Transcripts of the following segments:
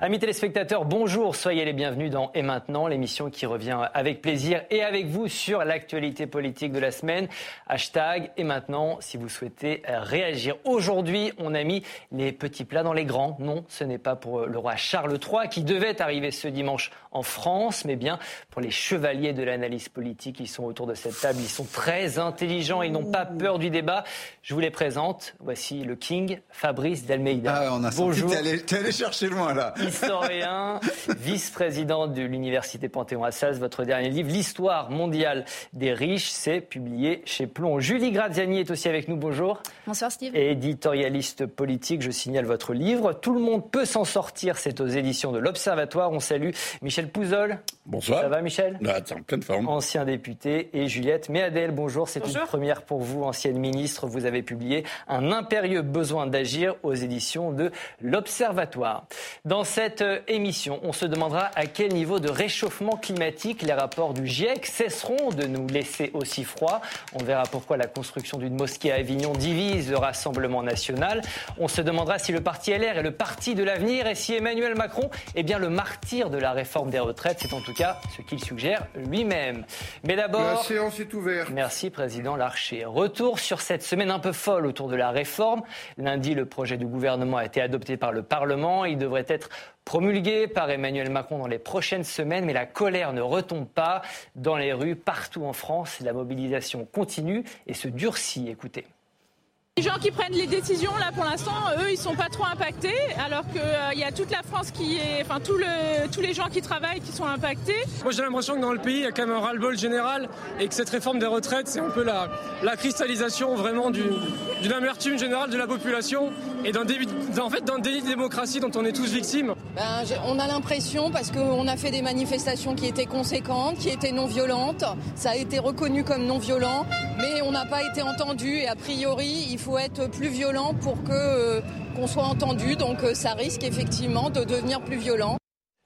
Amis téléspectateurs, bonjour, soyez les bienvenus dans Et maintenant, l'émission qui revient avec plaisir et avec vous sur l'actualité politique de la semaine. Hashtag Et maintenant, si vous souhaitez réagir. Aujourd'hui, on a mis les petits plats dans les grands. Non, ce n'est pas pour le roi Charles III qui devait arriver ce dimanche en France, mais bien pour les chevaliers de l'analyse politique. Ils sont autour de cette table, ils sont très intelligents, ils n'ont pas peur du débat. Je vous les présente. Voici le King, Fabrice Delmeida. Ah, on a Bonjour. T'es allé, chercher loin là. Historien, vice-président de l'université Panthéon-Assas. Votre dernier livre, L'histoire mondiale des riches, c'est publié chez Plomb. Julie Graziani est aussi avec nous. Bonjour. Bonsoir Steve. Éditorialiste politique, je signale votre livre. Tout le monde peut s'en sortir. C'est aux éditions de l'Observatoire. On salue Michel Pouzol. Bonsoir. Ça va Michel? Bah, En pleine forme. Ancien député. Et Juliette Méadel, bonjour. C'est une première pour vous, ancienne ministre. Vous avez publié Un impérieux besoin d'agir aux éditions de l'Observatoire. Dans cette euh, émission, on se demandera à quel niveau de réchauffement climatique les rapports du GIEC cesseront de nous laisser aussi froid. On verra pourquoi la construction d'une mosquée à Avignon divise le Rassemblement national. On se demandera si le parti LR est le parti de l'avenir et si Emmanuel Macron est bien le martyr de la réforme des retraites. C'est en tout cas ce qu'il suggère lui-même. Mais d'abord... La séance est ouverte. Merci, Président Larcher. Retour sur cette semaine un peu folle autour de la réforme. Lundi, le projet du gouvernement a été adopté par le Parlement. Il devrait être promulgué par Emmanuel Macron dans les prochaines semaines, mais la colère ne retombe pas. Dans les rues, partout en France, la mobilisation continue et se durcit. Écoutez. Les gens qui prennent les décisions, là, pour l'instant, eux, ils sont pas trop impactés, alors qu'il euh, y a toute la France qui est, enfin, tout le, tous les gens qui travaillent qui sont impactés. Moi, j'ai l'impression que dans le pays, il y a quand même un ras-le-bol général et que cette réforme des retraites, c'est un peu la, la cristallisation vraiment d'une amertume générale de la population et d'un fait, d'un délit de démocratie dont on est tous victimes. Ben, on a l'impression, parce qu'on a fait des manifestations qui étaient conséquentes, qui étaient non violentes, ça a été reconnu comme non violent, mais on n'a pas été entendu et a priori, il faut être plus violent pour euh, qu'on soit entendu. Donc euh, ça risque effectivement de devenir plus violent.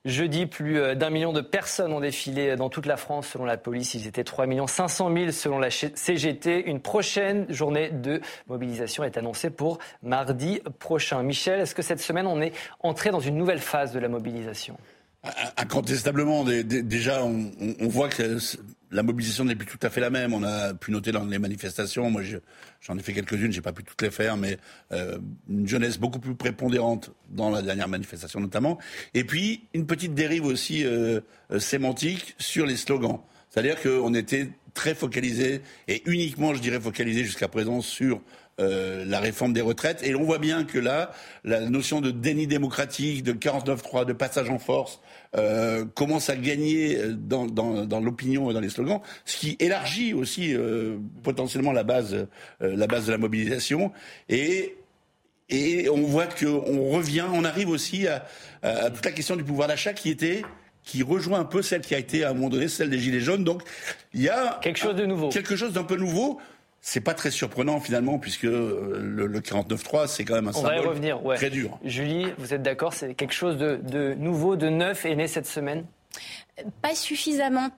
Jeudi, plus euh, d'un million de personnes ont défilé dans toute la France selon la police. Ils étaient 3 500 000 selon la CGT. Une prochaine journée de mobilisation est annoncée pour mardi prochain. Michel, est-ce que cette semaine, on est entré dans une nouvelle phase de la mobilisation? Incontestablement, déjà, on, voit que la mobilisation n'est plus tout à fait la même. On a pu noter dans les manifestations, moi j'en ai fait quelques-unes, j'ai pas pu toutes les faire, mais euh, une jeunesse beaucoup plus prépondérante dans la dernière manifestation notamment. Et puis une petite dérive aussi euh, euh, sémantique sur les slogans. C'est-à-dire qu'on était très focalisé, et uniquement, je dirais, focalisé jusqu'à présent sur euh, la réforme des retraites. Et on voit bien que là, la notion de déni démocratique, de 49-3, de passage en force, euh, commence à gagner euh, dans, dans, l'opinion et dans les slogans, ce qui élargit aussi potentiellement la base, la base de la mobilisation. Et et on voit qu'on revient, on arrive aussi à, à, toute la question du pouvoir d'achat qui était qui rejoint un peu celle qui a été à un moment donné celle des gilets jaunes. Donc il y a quelque chose de nouveau, quelque chose d'un peu nouveau. C'est pas très surprenant finalement puisque euh, le, le 49.3 c'est quand même un symbole revenir, très dur. Julie, vous êtes d'accord C'est quelque chose de, de, nouveau, de neuf est né cette semaine? Pas suffisamment,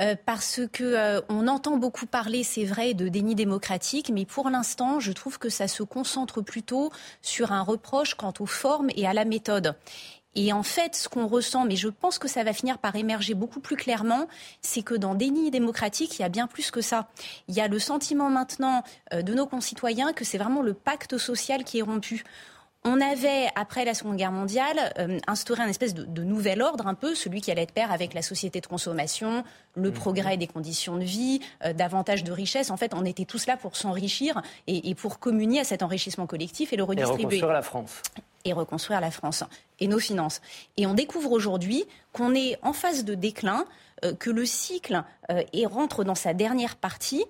euh, parce que euh, on entend beaucoup parler, c'est vrai, de déni démocratique, mais pour l'instant, je trouve que ça se concentre plutôt sur un reproche quant aux formes et à la méthode. Et en fait, ce qu'on ressent, mais je pense que ça va finir par émerger beaucoup plus clairement, c'est que dans déni démocratique, il y a bien plus que ça. Il y a le sentiment maintenant euh, de nos concitoyens que c'est vraiment le pacte social qui est rompu. On avait, après la Seconde Guerre mondiale, euh, instauré un espèce de, nouvel ordre, un peu, celui qui allait être pair avec la société de consommation, le mmh. progrès des conditions de vie, euh, davantage de richesses. En fait, on était tous là pour s'enrichir et, pour communier à cet enrichissement collectif et le redistribuer. Et reconstruire la France. Et reconstruire la France et nos finances. Et on découvre aujourd'hui qu'on est en phase de déclin, euh, que le cycle rentre dans sa dernière partie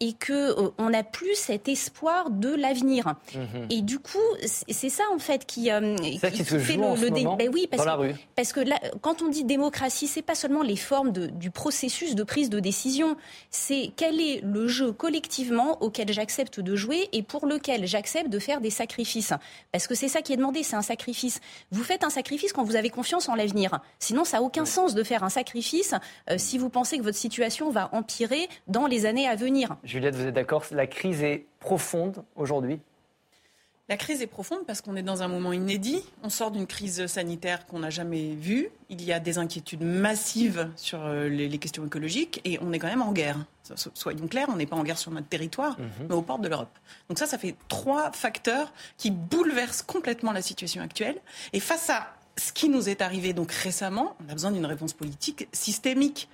et que euh, on n'a plus cet espoir de l'avenir. Mhm. Et du coup, c'est ça en fait qui, euh, qui, fait le, le ben oui, parce, dans la rue. parce que là, quand on dit démocratie, c'est pas seulement les formes de, du processus de prise de décision, c'est quel est le jeu collectivement auquel j'accepte de jouer et pour lequel j'accepte de faire des sacrifices. Parce que c'est ça qui est demandé, c'est un sacrifice. Vous faites un sacrifice quand vous avez confiance en l'avenir. Sinon, ça n'a aucun sens de faire un sacrifice euh, si vous pensez que votre situation va empirer dans les années à venir. Juliette, vous êtes d'accord La crise est profonde aujourd'hui? La crise est profonde parce qu'on est dans un moment inédit. On sort d'une crise sanitaire qu'on n'a jamais vue. Il y a des inquiétudes massives sur euh, les, questions écologiques et on est quand même en guerre. Soyons clairs, on n'est pas en guerre sur notre territoire, mhm. mais aux portes de l'Europe. Donc ça, ça fait trois facteurs qui bouleversent complètement la situation actuelle. Et face à ce qui nous est arrivé donc récemment, on a besoin d'une réponse politique systémique.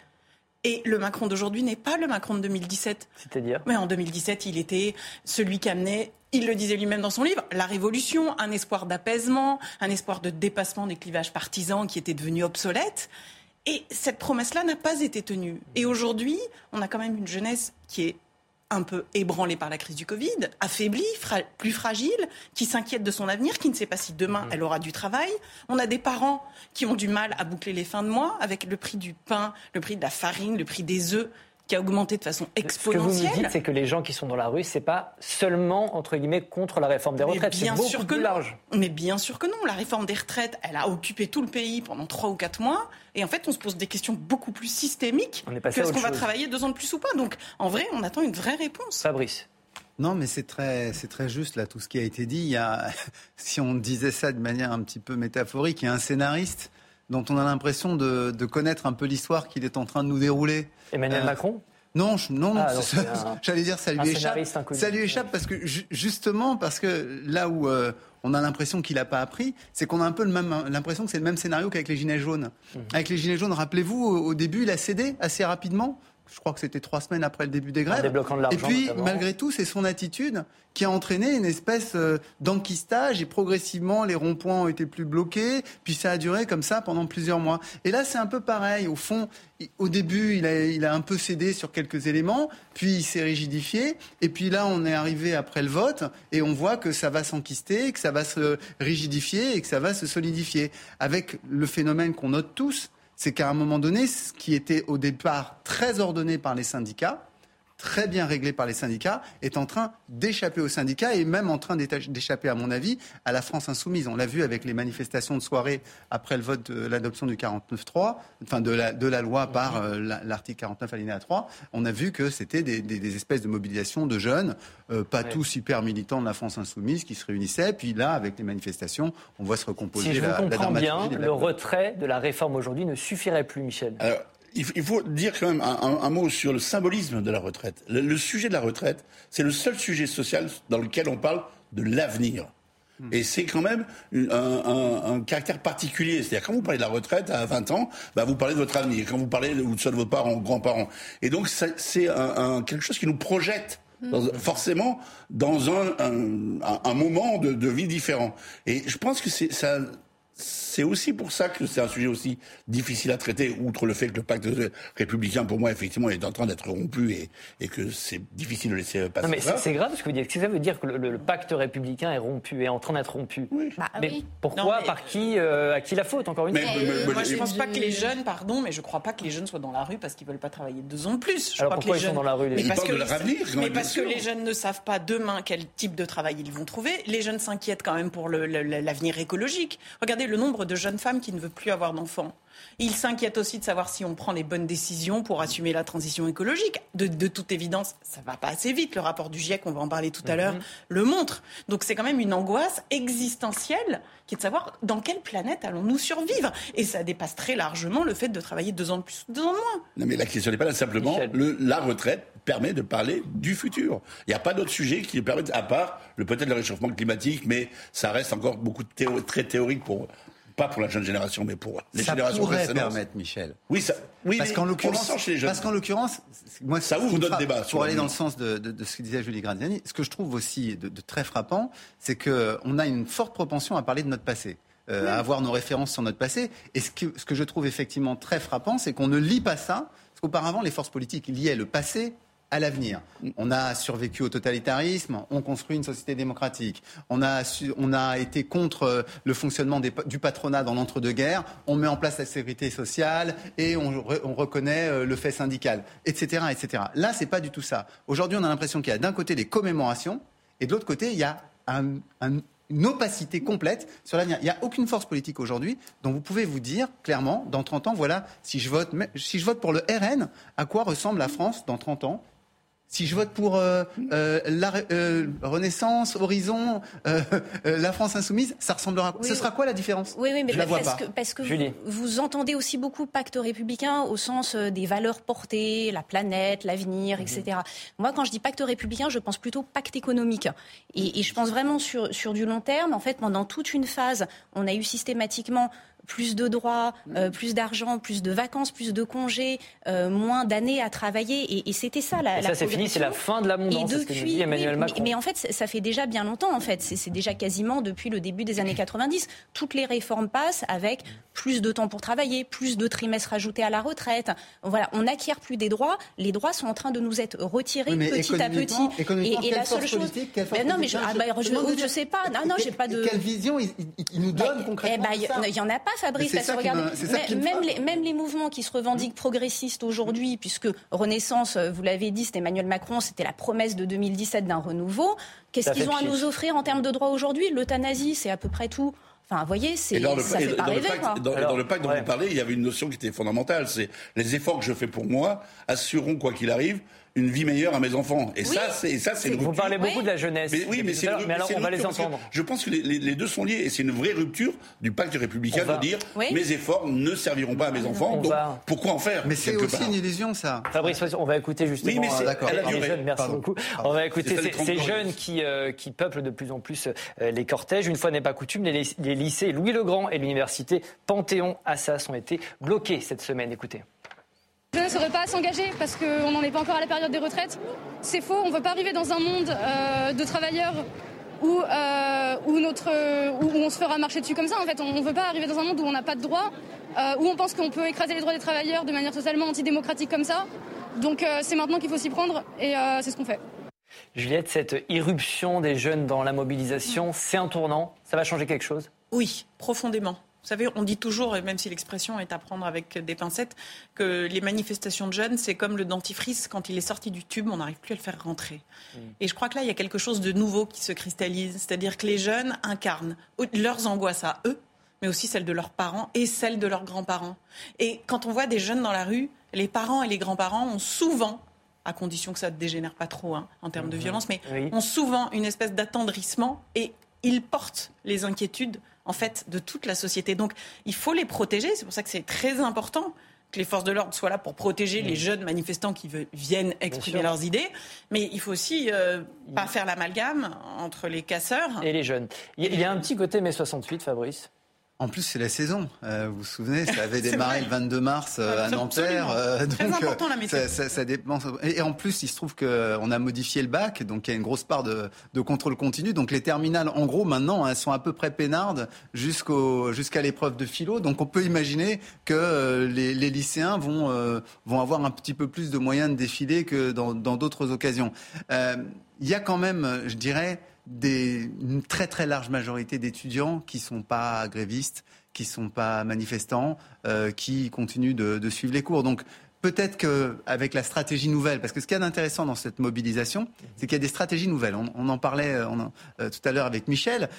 Et le Macron d'aujourd'hui n'est pas le Macron de 2017. C'est-à-dire Mais en 2017, il était celui qui amenait, il le disait lui-même dans son livre, la révolution, un espoir d'apaisement, un espoir de dépassement des clivages partisans qui étaient devenus obsolètes. Et cette promesse-là n'a pas été tenue. Et aujourd'hui, on a quand même une jeunesse qui est un peu ébranlée par la crise du Covid, affaiblie, plus fragile, qui s'inquiète de son avenir, qui ne sait pas si demain mmh. elle aura du travail. On a des parents qui ont du mal à boucler les fins de mois avec le prix du pain, le prix de la farine, le prix des œufs qui a augmenté de façon exponentielle. Ce que vous nous dites, c'est que les gens qui sont dans la rue, c'est pas seulement entre guillemets contre la réforme des retraites, c'est beaucoup sûr que plus large. Mais bien sûr que non. La réforme des retraites, elle a occupé tout le pays pendant trois ou quatre mois, et en fait, on se pose des questions beaucoup plus systémiques. On est ce qu'on va travailler deux ans de plus ou pas Donc, en vrai, on attend une vraie réponse. Fabrice. Non, mais c'est très, c'est très juste là tout ce qui a été dit. Il y a, si on disait ça de manière un petit peu métaphorique, il y a un scénariste dont on a l'impression de, connaître un peu l'histoire qu'il est en train de nous dérouler. Emmanuel euh, Macron? Non, non, ah, j'allais dire ça lui échappe. Ça lui échappe parce que justement parce que là où euh, on a l'impression qu'il n'a pas appris, c'est qu'on a un peu l'impression que c'est le même scénario qu'avec les gilets jaunes. Mmh. Avec les gilets jaunes, rappelez-vous, au début, il a cédé assez rapidement je crois que c'était trois semaines après le début des grèves. et puis, malgré tout, c'est son attitude qui a entraîné une espèce euh, d'enquistage et progressivement, les ronds-points ont été plus bloqués. Puis ça a duré comme ça pendant plusieurs mois. Et là, c'est un peu pareil. Au fond, au début, il a, il a un peu cédé sur quelques éléments, puis il s'est rigidifié. Et puis là, on est arrivé après le vote et on voit que ça va s'enquister, que ça va se rigidifier et que ça va se solidifier. Avec le phénomène qu'on note tous, c'est qu'à un moment donné, ce qui était au départ très ordonné par les syndicats, très bien réglé par les syndicats, est en train d'échapper aux syndicats et même en train d'échapper, à mon avis, à la France insoumise. On l'a vu avec les manifestations de soirée après le vote de l'adoption du 49.3, enfin de la, de la loi par euh, l'article 49 alinéa 3. On a vu que c'était des, espèces de mobilisation de jeunes, euh, pas tous hyper militants de la France insoumise, qui se réunissaient. Puis là, avec les manifestations, on voit se recomposer si je la, vous comprends bien, le retrait de la réforme aujourd'hui ne suffirait plus, Michel il faut dire quand même un, mot sur le symbolisme de la retraite. Le, sujet de la retraite, c'est le seul sujet social dans lequel on parle de l'avenir. Hmm. Et c'est quand même un, caractère particulier. C'est-à-dire, quand vous parlez de la retraite à 20 ans, bah, vous parlez de votre avenir. Quand vous parlez ou de soit de vos parents, grands-parents. Et donc, c'est quelque chose qui nous projette hmm. forcément dans un, moment de, de, vie différent. Et je pense que ça, c'est aussi pour ça que c'est un sujet aussi difficile à traiter, outre le fait que le pacte républicain, pour moi, effectivement, est en train d'être rompu et, et que c'est difficile de laisser passer. Non, mais c'est grave ce que vous dites. Ça veut dire que le, pacte républicain est rompu, est en train d'être rompu. Oui. Bah, mais pourquoi Par qui euh, À qui la faute, encore une fois Moi, je ne pense pas que les jeunes, pardon, mais je ne crois pas que les jeunes soient dans la rue parce qu'ils ne veulent pas travailler deux ans de plus. Je Alors pourquoi ils sont dans la rue les... Mais parce, que, mais parce que les jeunes ne savent pas demain quel type de travail ils vont trouver. Les jeunes s'inquiètent quand même pour l'avenir écologique. Regardez le nombre de jeunes femmes qui ne veut plus avoir d'enfants. Il s'inquiète aussi de savoir si on prend les bonnes décisions pour assumer la transition écologique. De, toute évidence, ça va pas assez vite. Le rapport du GIEC, on va en parler tout à l'heure, mhm. le montre. Donc c'est quand même une angoisse existentielle qui est de savoir dans quelle planète allons-nous survivre. Et ça dépasse très largement le fait de travailler deux ans de plus ou deux ans de moins. Non mais la question n'est pas là simplement. la retraite permet de parler du futur. Il n'y a pas d'autre sujet qui permettent, à part le peut-être le réchauffement climatique, mais ça reste encore beaucoup très théorique pour pas pour la jeune génération, mais pour les générations précédentes. Ça pourrait permettre, Michel. Oui, ça, oui parce qu'en l'occurrence, parce qu'en l'occurrence, moi, ça ouvre d'autres débats. Pour aller dans le sens de, de, ce que disait Julie Graziani, ce que je trouve aussi de, très frappant, c'est qu'on a une forte propension à parler de notre passé. Euh, à avoir nos références sur notre passé. Et ce que, ce que je trouve effectivement très frappant, c'est qu'on ne lit pas ça, parce qu'auparavant, les forces politiques liaient le passé à l'avenir. On a survécu au totalitarisme, on construit une société démocratique. On a, on a été contre euh, le fonctionnement du patronat dans l'entre-deux-guerres, on met en place la sécurité sociale et on, reconnaît euh, le fait syndical, etc. etc. Là, c'est pas du tout ça. Aujourd'hui, on a l'impression qu'il y a d'un côté des commémorations et de l'autre côté, il y a une opacité complète sur l'avenir. Il n'y a aucune force politique aujourd'hui dont vous pouvez vous dire clairement, dans 30 ans, voilà, si je vote, si je vote pour le RN, à quoi ressemble la France dans 30 ans si je vote pour euh, euh, la euh, Renaissance, Horizon, la France insoumise, ça ressemblera. quoi Ce sera quoi la différence? Oui, oui, mais parce, que, parce que vous, entendez aussi beaucoup pacte républicain au sens des valeurs portées, la planète, l'avenir, etc. Mhm. Moi, quand je dis pacte républicain, je pense plutôt pacte économique. Et, et je pense vraiment sur, sur du long terme. En fait, pendant toute une phase, on a eu systématiquement plus de droits, euh, plus d'argent, plus de vacances, plus de congés, euh, moins d'années à travailler. Et, c'était ça la. Et ça, c'est fini, c'est la fin de l'abondance. Et depuis, Emmanuel Macron. Mais, en fait, ça fait déjà bien longtemps. En fait, c'est déjà quasiment depuis le début des années 90. Toutes les réformes passent avec plus de temps pour travailler, plus de trimestres ajoutés à la retraite. Voilà, on n'acquiert plus des droits. Les droits sont en train de nous être retirés petit à petit. Et, la seule chose. non, mais je, ah, bah, je, sais pas. Non, non, j'ai pas de. Quelle vision il, nous donne bah, concrètement eh bah, Il y en a pas Fabrice, même, les, même les mouvements qui se revendiquent progressistes aujourd'hui, puisque Renaissance, euh, vous l'avez dit, c'était Emmanuel Macron, c'était la promesse de 2017 d'un renouveau. Qu'est-ce qu'ils ont à nous offrir en termes de droits aujourd'hui? L'euthanasie, c'est à peu près tout. Enfin, vous voyez, c'est ça fait pas rêver. dans, le pacte dont vous parlez, il y avait une notion qui était fondamentale, c'est les efforts que je fais pour moi assureront, quoi qu'il arrive, une vie meilleure à mes enfants. Et ça, c'est ça, c'est Vous parlez beaucoup de la jeunesse. Mais, oui, mais c'est mais alors on va les entendre. Je pense que les, deux sont liés et c'est une vraie rupture du pacte républicain de dire mes efforts ne serviront pas à mes enfants. donc pourquoi en faire Mais c'est aussi une illusion, ça. Fabrice, on va écouter justement. Oui, mais c'est euh, jeunes. Merci beaucoup. On va écouter ces, jeunes qui euh, qui peuplent de plus en plus euh, les cortèges. Une fois n'est pas coutume, les, les lycées Louis le Grand et l'université Panthéon Assas ont été bloqués cette semaine. Écoutez. Saurais pas s'engager parce qu'on n'en est pas encore à la période des retraites. C'est faux, on ne veut pas arriver dans un monde euh, de travailleurs où, euh, où, notre, où, on se fera marcher dessus comme ça. En fait, on ne veut pas arriver dans un monde où on n'a pas de droits, euh, où on pense qu'on peut écraser les droits des travailleurs de manière totalement antidémocratique comme ça. Donc c'est maintenant qu'il faut s'y prendre et c'est ce qu'on fait. Juliette, cette irruption des jeunes dans la mobilisation, c'est un tournant? Ça va changer quelque chose? Oui, profondément. Vous savez, on dit toujours, et même si l'expression est à prendre avec des pincettes, que les manifestations de jeunes, c'est comme le dentifrice, quand il est sorti du tube, on n'arrive plus à le faire rentrer. Mm. Et je crois que là, il y a quelque chose de nouveau qui se cristallise. C'est-à-dire que les jeunes incarnent leurs angoisses à eux, mais aussi celles de leurs parents et celles de leurs grands-parents. Et quand on voit des jeunes dans la rue, les parents et les grands-parents ont souvent à condition que ça ne dégénère pas trop hein, en termes de mm-hmm. violence, mais ont souvent une espèce d'attendrissement et ils portent les inquiétudes en fait de toute la société. Donc il faut les protéger. C'est pour ça que c'est très important que les forces de l'ordre soient là pour protéger les jeunes manifestants qui viennent exprimer leurs idées. Mais il faut aussi euh, pas faire l'amalgame entre les casseurs et les jeunes. Il y a un petit côté mai 68, Fabrice. En plus, c'est la saison. Euh, vous vous souvenez, ça avait démarré le 22 mars euh, à Nanterre. Euh, Très important, la météo. Ça, ça, dépend. Et, en plus, il se trouve qu'on a modifié le bac, donc il y a une grosse part de, de contrôle continu. Donc les terminales, en gros, maintenant, elles sont à peu près peinardes jusqu'au, jusqu'à l'épreuve de philo. Donc on peut imaginer que les, les, lycéens vont, vont avoir un petit peu plus de moyens de défiler que dans, dans d'autres occasions. Il y a quand même, je dirais, une très très large majorité d'étudiants qui ne sont pas grévistes, qui ne sont pas manifestants, euh, qui continuent de, suivre les cours. Donc peut-être qu'avec la stratégie nouvelle, parce que ce qui est intéressant dans cette mobilisation, c'est qu'il y a des stratégies nouvelles. On, en parlait euh, euh, tout à l'heure avec Michel.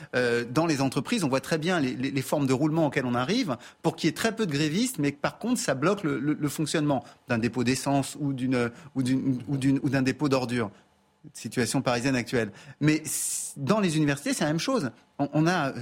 Dans les entreprises, on voit très bien les, formes de roulement auxquelles on arrive pour qu'il y ait très peu de grévistes, mais par contre, ça bloque le, fonctionnement d'un dépôt d'essence ou d'un ou ou dépôt d'ordures situation parisienne actuelle. Mais dans les universités, c'est la même chose. On, a euh,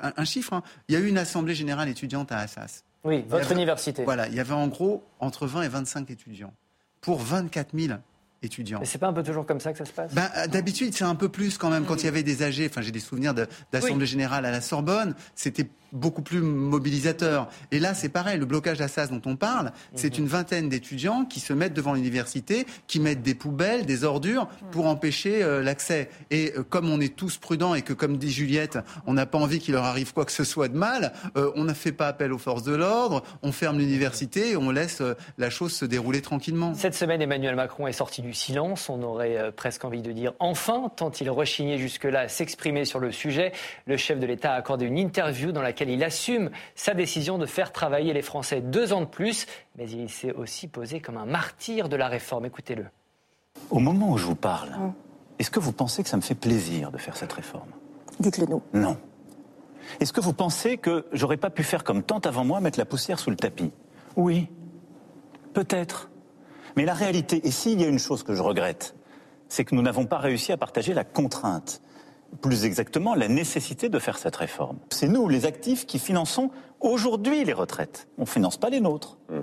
un, chiffre. Hein. Il y a eu une assemblée générale étudiante à Assas. Oui, votre université. Voilà, il y avait en gros entre 20 et 25 étudiants pour 24 000 étudiants. Mais c'est pas un peu toujours comme ça que ça se passe? Ben, D'habitude, c'est un peu plus quand même. Quand il y avait des âgés, enfin j'ai des souvenirs d'assemblée générale à la Sorbonne, c'était beaucoup plus mobilisateur. Et là, c'est pareil, le blocage d'Assas dont on parle, c'est mhm. une vingtaine d'étudiants qui se mettent devant l'université, qui mettent des poubelles, des ordures pour empêcher euh, l'accès. Et euh, comme on est tous prudents et que, comme dit Juliette, on n'a pas envie qu'il leur arrive quoi que ce soit de mal, euh, on ne fait pas appel aux forces de l'ordre, on ferme l'université et on laisse la chose se dérouler tranquillement. Cette semaine, Emmanuel Macron est sorti du silence, on aurait presque envie de dire enfin, tant il rechignait jusque-là à s'exprimer sur le sujet. Le chef de l'État a accordé une interview dans laquelle il assume sa décision de faire travailler les Français deux ans de plus, mais il s'est aussi posé comme un martyr de la réforme. Écoutez-le. Au moment où je vous parle, est-ce que vous pensez que ça me fait plaisir de faire cette réforme? Dites-le nous. Non. Est-ce que vous pensez que j'aurais pas pu faire comme tant avant moi, mettre la poussière sous le tapis? Oui. Peut-être. Mais la réalité, et s'il y a une chose que je regrette, c'est que nous n'avons pas réussi à partager la contrainte. Plus exactement, la nécessité de faire cette réforme. C'est nous, les actifs, qui finançons aujourd'hui les retraites. On ne finance pas les nôtres. Mm.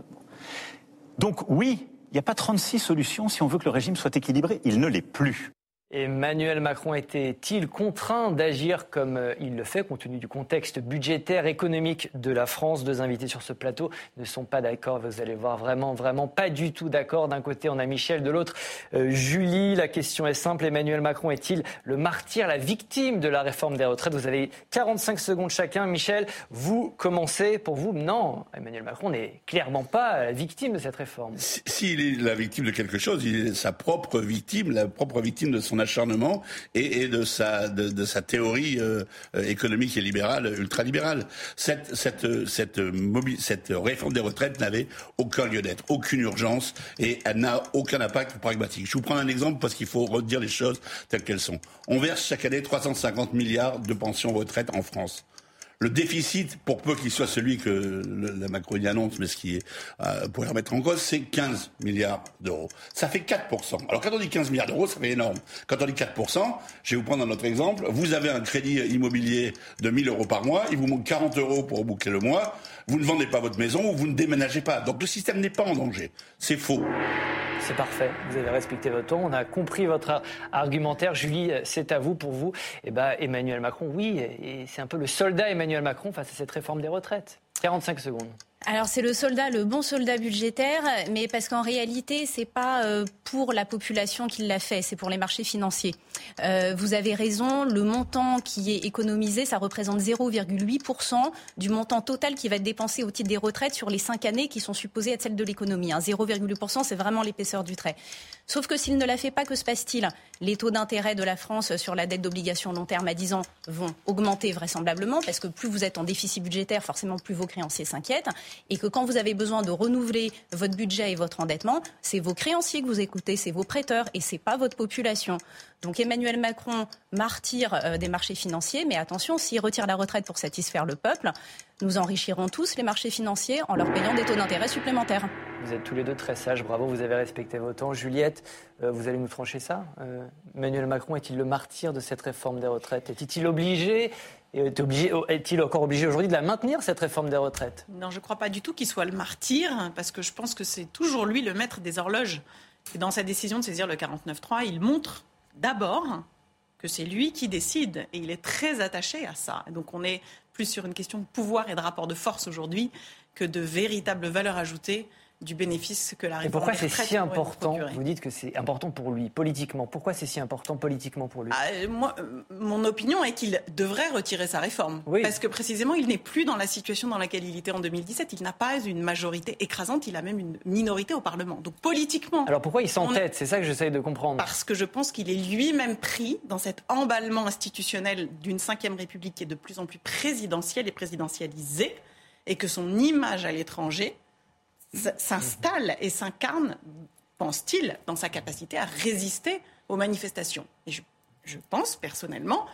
Donc oui, il n'y a pas 36 solutions si on veut que le régime soit équilibré. Il ne l'est plus. Emmanuel Macron était-il contraint d'agir comme euh, il le fait, compte tenu du contexte budgétaire, économique de la France? Deux invités sur ce plateau ne sont pas d'accord. Vous allez voir, vraiment, vraiment pas du tout d'accord. D'un côté, on a Michel, de l'autre, euh, Julie. La question est simple. Emmanuel Macron est-il le martyr, la victime de la réforme des retraites? Vous avez 45 secondes chacun. Michel, vous commencez. Pour vous, non, Emmanuel Macron n'est clairement pas la victime de cette réforme. S'il est la victime de quelque chose, il est sa propre victime, la propre victime de son acharnement et, de, sa, de, sa théorie euh, économique et libérale, ultralibérale. Cette, cette, cette, cette réforme des retraites n'avait aucun lieu d'être, aucune urgence et elle n'a aucun impact pragmatique. Je vous prends un exemple parce qu'il faut redire les choses telles qu'elles sont. On verse chaque année 350 milliards de pensions retraites en France. Le déficit, pour peu qu'il soit celui que la Macronie annonce, mais ce qui est, euh, pourrait remettre en cause, c'est 15 milliards d'euros. Ça fait 4%. Alors quand on dit 15 milliards d'euros, ça fait énorme. Quand on dit 4%, je vais vous prendre un autre exemple. Vous avez un crédit immobilier de 1000 euros par mois, il vous manque 40 euros pour boucler le mois, vous ne vendez pas votre maison ou vous ne déménagez pas. Donc le système n'est pas en danger. C'est faux. C'est parfait. Vous avez respecté votre ton. On a compris votre argumentaire. Julie, c'est à vous. Pour vous, eh ben, Emmanuel Macron, oui, c'est un peu le soldat Emmanuel Macron face à cette réforme des retraites. 45 secondes. Alors c'est le soldat, le bon soldat budgétaire, mais parce qu'en réalité c'est pas euh, pour la population qu'il l'a fait, c'est pour les marchés financiers. Euh, vous avez raison, le montant qui est économisé, ça représente 0,8% du montant total qui va être dépensé au titre des retraites sur les cinq années qui sont supposées être celles de l'économie. 0,8%, c'est vraiment l'épaisseur du trait. Sauf que s'il ne la fait pas, que se passe-t-il? Les taux d'intérêt de la France sur la dette d'obligation long terme à 10 ans vont augmenter vraisemblablement, parce que plus vous êtes en déficit budgétaire, forcément plus vos créanciers s'inquiètent et que quand vous avez besoin de renouveler votre budget et votre endettement, c'est vos créanciers que vous écoutez, c'est vos prêteurs et c'est pas votre population. Donc Emmanuel Macron, martyr euh, des marchés financiers, mais attention, s'il retire la retraite pour satisfaire le peuple, nous enrichirons tous les marchés financiers en leur payant des taux d'intérêt supplémentaires. Vous êtes tous les deux très sages, bravo, vous avez respecté vos temps. Juliette, euh, vous allez nous trancher ça euh, Emmanuel Macron est-il le martyr de cette réforme des retraites? Est-il obligé est-il encore obligé aujourd'hui de la maintenir, cette réforme des retraites? Non, je ne crois pas du tout qu'il soit le martyr, parce que je pense que c'est toujours lui le maître des horloges. Et dans sa décision de saisir le 49.3, il montre d'abord que c'est lui qui décide, et il est très attaché à ça. donc on est plus sur une question de pouvoir et de rapport de force aujourd'hui que de véritable valeur ajoutée du bénéfice que la réforme. Et pourquoi c'est si important Vous dites que c'est important pour lui politiquement. Pourquoi c'est si important politiquement pour lui ah, euh, moi, euh, Mon opinion est qu'il devrait retirer sa réforme. Parce que précisément, il n'est plus dans la situation dans laquelle il était en 2017. Il n'a pas une majorité écrasante, il a même une minorité au Parlement. Donc politiquement. Alors pourquoi il s'entête? C'est ça que j'essaye de comprendre. Parce que je pense qu'il est lui-même pris dans cet emballement institutionnel d'une Ve République qui est de plus en plus présidentielle et présidentialisée et que son image à l'étranger s'installe et s'incarne, pense-t-il, dans sa capacité à résister aux manifestations. Et je, pense personnellement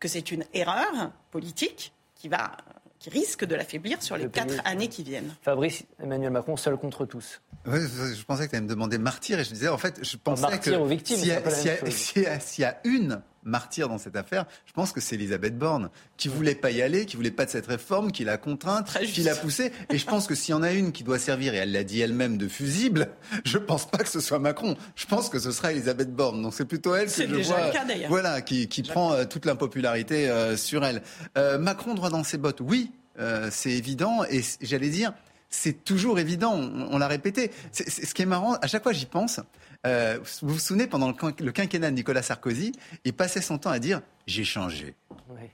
que c'est une erreur politique qui va qui risque de l'affaiblir sur les quatre années qui viennent. Fabrice, Emmanuel Macron, seul contre tous. Oui, je pensais que tu allais me demander martyr et je disais, en fait, je pensais martyr que aux victimes, s'il y, y, a une martyr dans cette affaire, je pense que c'est Elisabeth Borne, qui voulait pas y aller, qui voulait pas de cette réforme, qui l'a contrainte, qui l'a poussée. Et je pense que s'il y en a une qui doit servir, et elle l'a dit elle-même, de fusible, je pense pas que ce soit Macron. Je pense que ce sera Elisabeth Borne. Donc c'est plutôt elle que je vois, voilà, qui, qui prend euh, toute l'impopularité euh, sur elle. Euh, Macron droit dans ses bottes, oui, c'est évident. Et j'allais dire, c'est toujours évident. On, l'a répété. ce qui est marrant, à chaque fois j'y pense. Euh, vous vous souvenez, pendant le, quinquennat de Nicolas Sarkozy, il passait son temps à dire J'ai changé.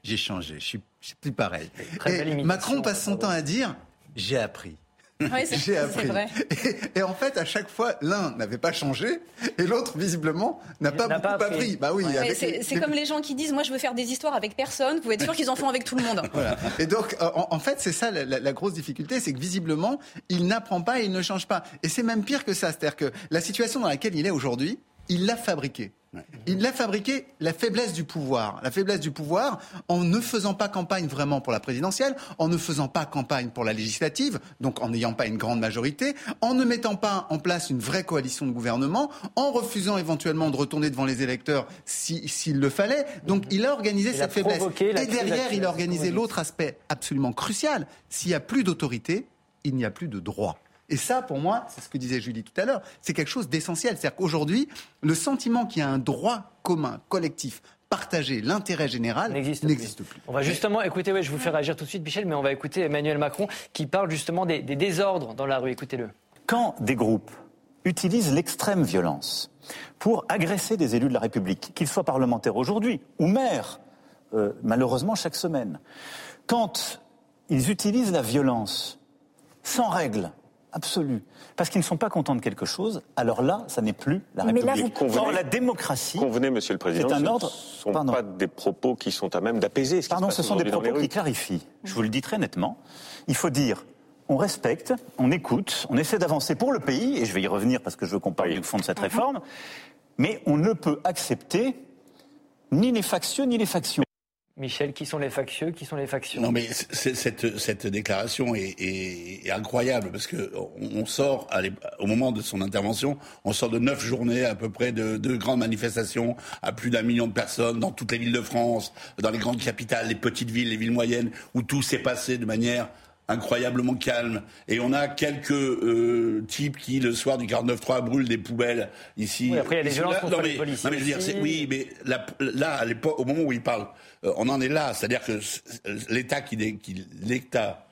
J'ai changé. Je suis, suis plus pareil. Et Macron passe son temps à dire J'ai appris. J'ai appris. Vrai. Et, en fait, à chaque fois, l'un n'avait pas changé et l'autre, visiblement, n'a pas beaucoup appris. Bah oui. C'est comme les gens qui disent Moi, je veux faire des histoires avec personne. Vous êtes sûr qu'ils en font avec tout le monde. Et donc, euh, en, fait, c'est ça la, grosse difficulté c'est que visiblement, il n'apprend pas et il ne change pas. Et c'est même pire que ça. C'est-à-dire que la situation dans laquelle il est aujourd'hui, il l'a fabriquée. Il a fabriqué la faiblesse du pouvoir. La faiblesse du pouvoir en ne faisant pas campagne vraiment pour la présidentielle, en ne faisant pas campagne pour la législative, donc en n'ayant pas une grande majorité, en ne mettant pas en place une vraie coalition de gouvernement, en refusant éventuellement de retourner devant les électeurs s'il le fallait. Donc il a organisé cette faiblesse. Et derrière, il a organisé l'autre aspect absolument crucial. S'il n'y a plus d'autorité, il n'y a plus de droit. Et ça, pour moi, c'est ce que disait Julie tout à l'heure, c'est quelque chose d'essentiel. C'est-à-dire qu'aujourd'hui, le sentiment qu'il y a un droit commun, collectif, partagé, l'intérêt général n'existe plus. On va justement écouter, je vous fais réagir tout de suite, Michel, mais on va écouter Emmanuel Macron qui parle justement des, des désordres dans la rue. Écoutez-le. Quand des groupes utilisent l'extrême violence pour agresser des élus de la République, qu'ils soient parlementaires aujourd'hui ou maires, euh, malheureusement chaque semaine, quand ils utilisent la violence sans règle, absolue, parce qu'ils ne sont pas contents de quelque chose, alors là, ça n'est plus la République. Mais Or, la démocratie. Convenez, Monsieur le Président. C'est un ordre. Ce ne sont pas des propos qui sont à même d'apaiser. Pardon, ce sont des propos qui clarifient. Je vous le dis très nettement. Il faut dire. On respecte, on écoute, on essaie d'avancer pour le pays, et je vais y revenir parce que je veux qu'on parle du fond de cette réforme, mais on ne peut accepter ni les factieux ni les factions. Michel, qui sont les factieux, qui sont les factions Non, mais cette, cette déclaration est, incroyable parce que on sort au moment de son intervention, on sort de neuf journées à peu près de, de grandes manifestations à plus d'un million de personnes dans toutes les villes de France, dans les grandes capitales, les petites villes, les villes moyennes, où tout s'est passé de manière incroyablement calme. Et on a quelques euh, types qui, le soir du 49-3, brûlent des poubelles ici. Oui, après, il y a des violences contre non, mais, Non, mais je veux dire, oui, mais là, à l'époque, au moment où il parle, euh, on en est là. C'est-à-dire que l'État qui, qui l'État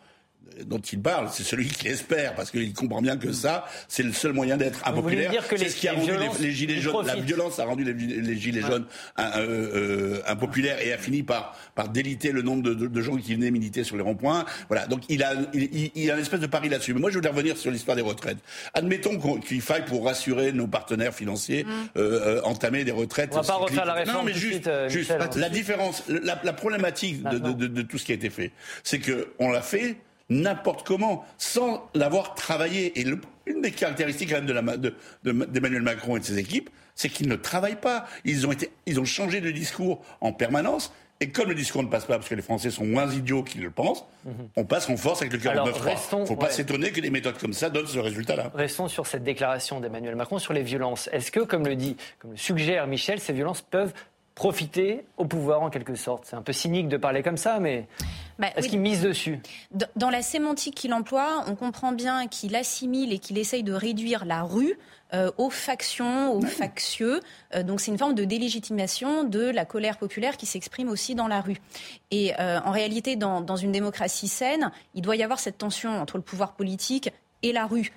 dont il parle, c'est celui qui espère, parce qu'il comprend bien que ça, c'est le seul moyen d'être impopulaire. C'est ce qui a rendu les, gilets jaunes, la violence a rendu les, gilets jaunes euh, euh, impopulaires et a fini par, par déliter le nombre de, gens qui venaient militer sur les ronds-points. Voilà, donc il a, il, a une espèce de pari là-dessus. Mais moi, je voulais revenir sur l'histoire des retraites. Admettons qu'il faille, pour rassurer nos partenaires financiers, mm. euh, entamer des retraites. On va pas refaire la réforme. Non, mais juste, juste la différence, la, problématique de, de, tout ce qui a été fait, c'est que on l'a fait n'importe comment, sans l'avoir travaillé. Et une des caractéristiques quand même d'Emmanuel Macron et de ses équipes, c'est qu'ils ne travaillent pas. Ils ont, été, ils ont changé de discours en permanence. Et comme le discours ne passe pas, parce que les Français sont moins idiots qu'ils le pensent, mhm. on passe en force avec le 49 Il ne faut pas s'étonner que des méthodes comme ça donnent ce résultat-là. Restons sur cette déclaration d'Emmanuel Macron sur les violences. Est-ce que, comme le dit, comme le suggère Michel, ces violences peuvent profiter au pouvoir en quelque sorte? C'est un peu cynique de parler comme ça, mais bah, est-ce qu'il mise dessus Dans la sémantique qu'il emploie, on comprend bien qu'il assimile et qu'il essaye de réduire la rue euh, aux factions, aux factieux. Euh, donc c'est une forme de délégitimation de la colère populaire qui s'exprime aussi dans la rue. Et euh, en réalité, dans, dans, une démocratie saine, il doit y avoir cette tension entre le pouvoir politique et la rue.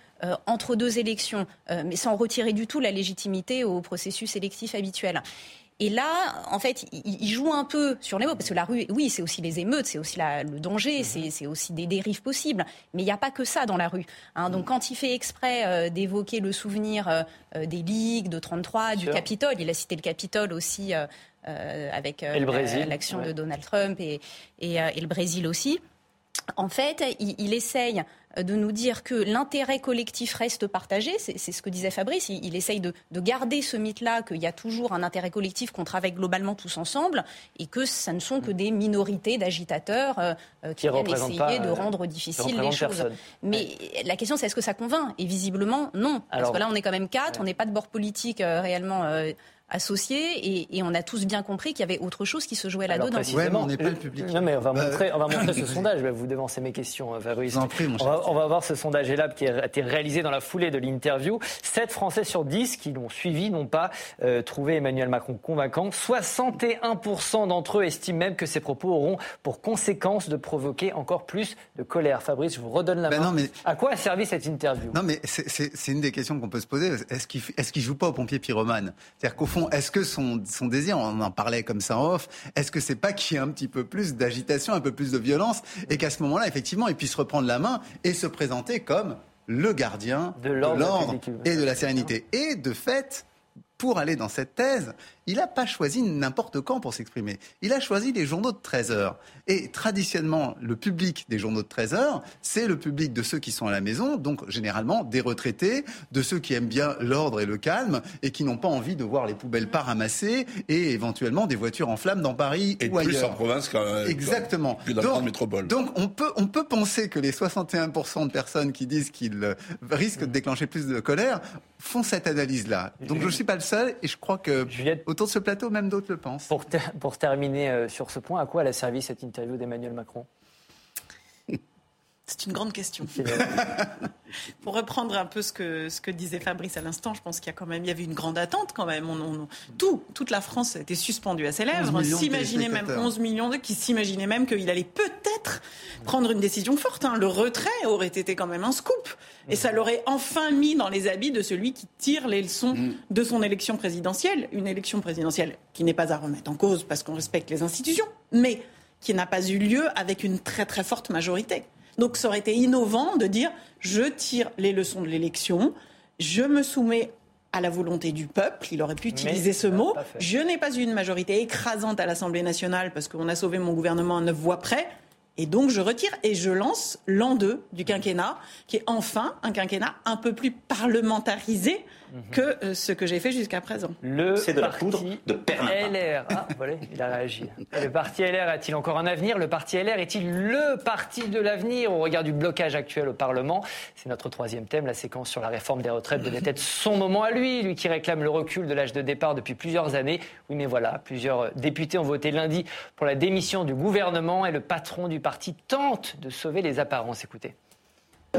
entre deux élections, mais sans retirer du tout la légitimité au processus électif habituel. Et là, en fait, il, joue un peu sur les mots, parce que la rue, oui, c'est aussi les émeutes, c'est aussi le danger, mhm. c'est aussi des dérives possibles. Mais il n'y a pas que ça dans la rue. Hein. Donc quand il fait exprès euh, d'évoquer le souvenir euh, euh, des ligues, de 33, du Capitole, il a cité le Capitole aussi avec l'action de Donald Trump et, et, le Brésil aussi. En fait, il, il essaye de nous dire que l'intérêt collectif reste partagé. C'est ce que disait Fabrice. Il, essaye de, garder ce mythe-là, qu'il y a toujours un intérêt collectif, qu'on travaille globalement tous ensemble, et que ça ne sont que des minorités d'agitateurs euh, euh, qui, viennent essayer de euh, rendre difficiles les choses. Mais la question, c'est est-ce que ça convainc? Et visiblement, non. Parce que là, on est quand même quatre, on n'est pas de bord politique réellement associés et, on a tous bien compris qu'il y avait autre chose qui se jouait là-dedans. Ouais, on n'est pas le public. Non, mais on va bah, montrer, on va montrer ce sondage. Je vais vous devancer mes questions, euh, Fabrice. On, va, on va voir ce sondage ELAB qui a été réalisé dans la foulée de l'interview. 7 Français sur 10 qui l'ont suivi n'ont pas euh, trouvé Emmanuel Macron convaincant. 61% d'entre eux estiment même que ses propos auront pour conséquence de provoquer encore plus de colère. Fabrice, je vous redonne la ben main. Non, mais... À quoi a servi cette interview? Non, mais c'est une des questions qu'on peut se poser. Est-ce qu'il est joue pas au pompier pyromane? C'est-à-dire qu'au fond, est-ce que son, désir, on en parlait comme ça en off, est-ce que c'est pas qu'il y ait un petit peu plus d'agitation, un peu plus de violence, et qu'à ce moment-là, effectivement, il puisse reprendre la main et se présenter comme le gardien de l'ordre et de la sérénité. Et de fait, pour aller dans cette thèse, il n'a pas choisi n'importe quand pour s'exprimer. Il a choisi les journaux de 13 heures. Et traditionnellement, le public des journaux de 13 heures, c'est le public de ceux qui sont à la maison, donc généralement des retraités, de ceux qui aiment bien l'ordre et le calme et qui n'ont pas envie de voir les poubelles pas ramassées et éventuellement des voitures en flammes dans Paris et ou plus en province qu'en Exactement. Plus dans donc, métropole. Donc on peut, on peut penser que les 61% de personnes qui disent qu'ils risquent de déclencher plus de colère font cette analyse-là. Donc je ne suis pas le seul et je crois que autour de ce plateau, même d'autres le pensent. Pour, pour terminer euh, sur ce point, à quoi elle a servi cette interview d'Emmanuel Macron? C'est une grande question. Pour reprendre un peu ce que, ce que disait Fabrice à l'instant, je pense qu'il y a quand même, il y avait une grande attente quand même. On, tout, toute la France était suspendue à ses lèvres. S'imaginait même 11 millions de qui s'imaginaient même qu'il allait peut-être prendre une décision forte. Hein. Le retrait aurait été quand même un scoop. Et ça l'aurait enfin mis dans les habits de celui qui tire les leçons mm. de son élection présidentielle. Une élection présidentielle qui n'est pas à remettre en cause parce qu'on respecte les institutions, mais qui n'a pas eu lieu avec une très très forte majorité. Donc ça aurait été innovant de dire je tire les leçons de l'élection, je me soumets à la volonté du peuple, il aurait pu utiliser ce mot. Je n'ai pas eu une majorité écrasante à l'Assemblée nationale parce qu'on a sauvé mon gouvernement à neuf voix près. Et donc je retire et je lance l'an 2 du quinquennat, qui est enfin un quinquennat un peu plus parlementarisé que euh, ce que j'ai fait jusqu'à présent. C'est de la poudre de LR, ah, voilà, il a réagi. Le parti LR a-t-il encore un avenir? Le parti LR est-il le parti de l'avenir? Au regard du blocage actuel au Parlement C'est notre troisième thème. La séquence sur la réforme des retraites devait être son moment à lui, lui qui réclame le recul de l'âge de départ depuis plusieurs années. Oui, mais voilà, plusieurs députés ont voté lundi pour la démission du gouvernement et le patron du parti tente de sauver les apparences. Écoutez.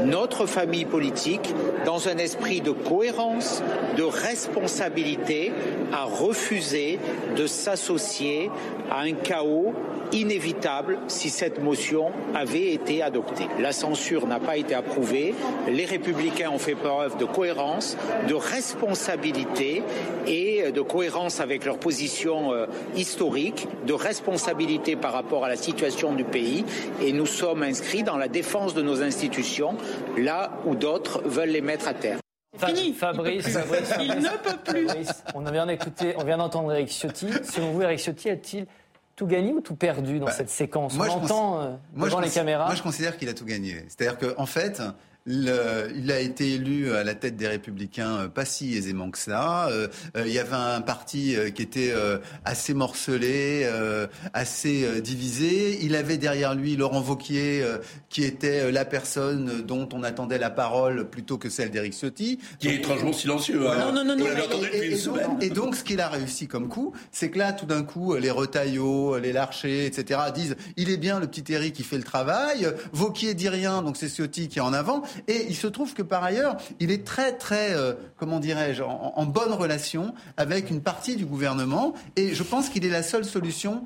Notre famille politique, dans un esprit de cohérence, de responsabilité, a refusé de s'associer à un chaos inévitable si cette motion avait été adoptée. La censure n'a pas été approuvée. Les républicains ont fait preuve de cohérence, de responsabilité et de cohérence avec leur position euh, historique, de responsabilité par rapport à la situation du pays. Et nous sommes inscrits dans la défense de nos institutions là où d'autres veulent les mettre à terre. Fini. Fabrice, il, ne peut plus. on vient d'écouter, on vient d'entendre Eric Ciotti. Selon vous, Eric Ciotti a-t-il tout gagné ou tout perdu dans bah, cette séquence? On entend euh, devant les caméras. Moi, je considère qu'il a tout gagné. C'est-à-dire qu'en fait, il a été élu à la tête des Républicains euh, pas si aisément que ça. Euh, euh, il y avait un parti qui était assez morcelé, assez divisé. Il avait derrière lui Laurent Vauquier, qui était la personne dont on attendait la parole plutôt que celle d'Éric Ciotti. Qui est étrangement silencieux. Hein. Non, non, non. et, donc, ce qu'il a réussi comme coup, c'est que là, tout d'un coup, les Retailleaux, les Larchers, etc., disent il est bien le petit Éric qui fait le travail. Vauquier dit rien, donc c'est Ciotti qui est en avant. Et il se trouve que par ailleurs, il est très, très, euh, comment dirais-je, en, bonne relation avec une partie du gouvernement. Et je pense qu'il est la seule solution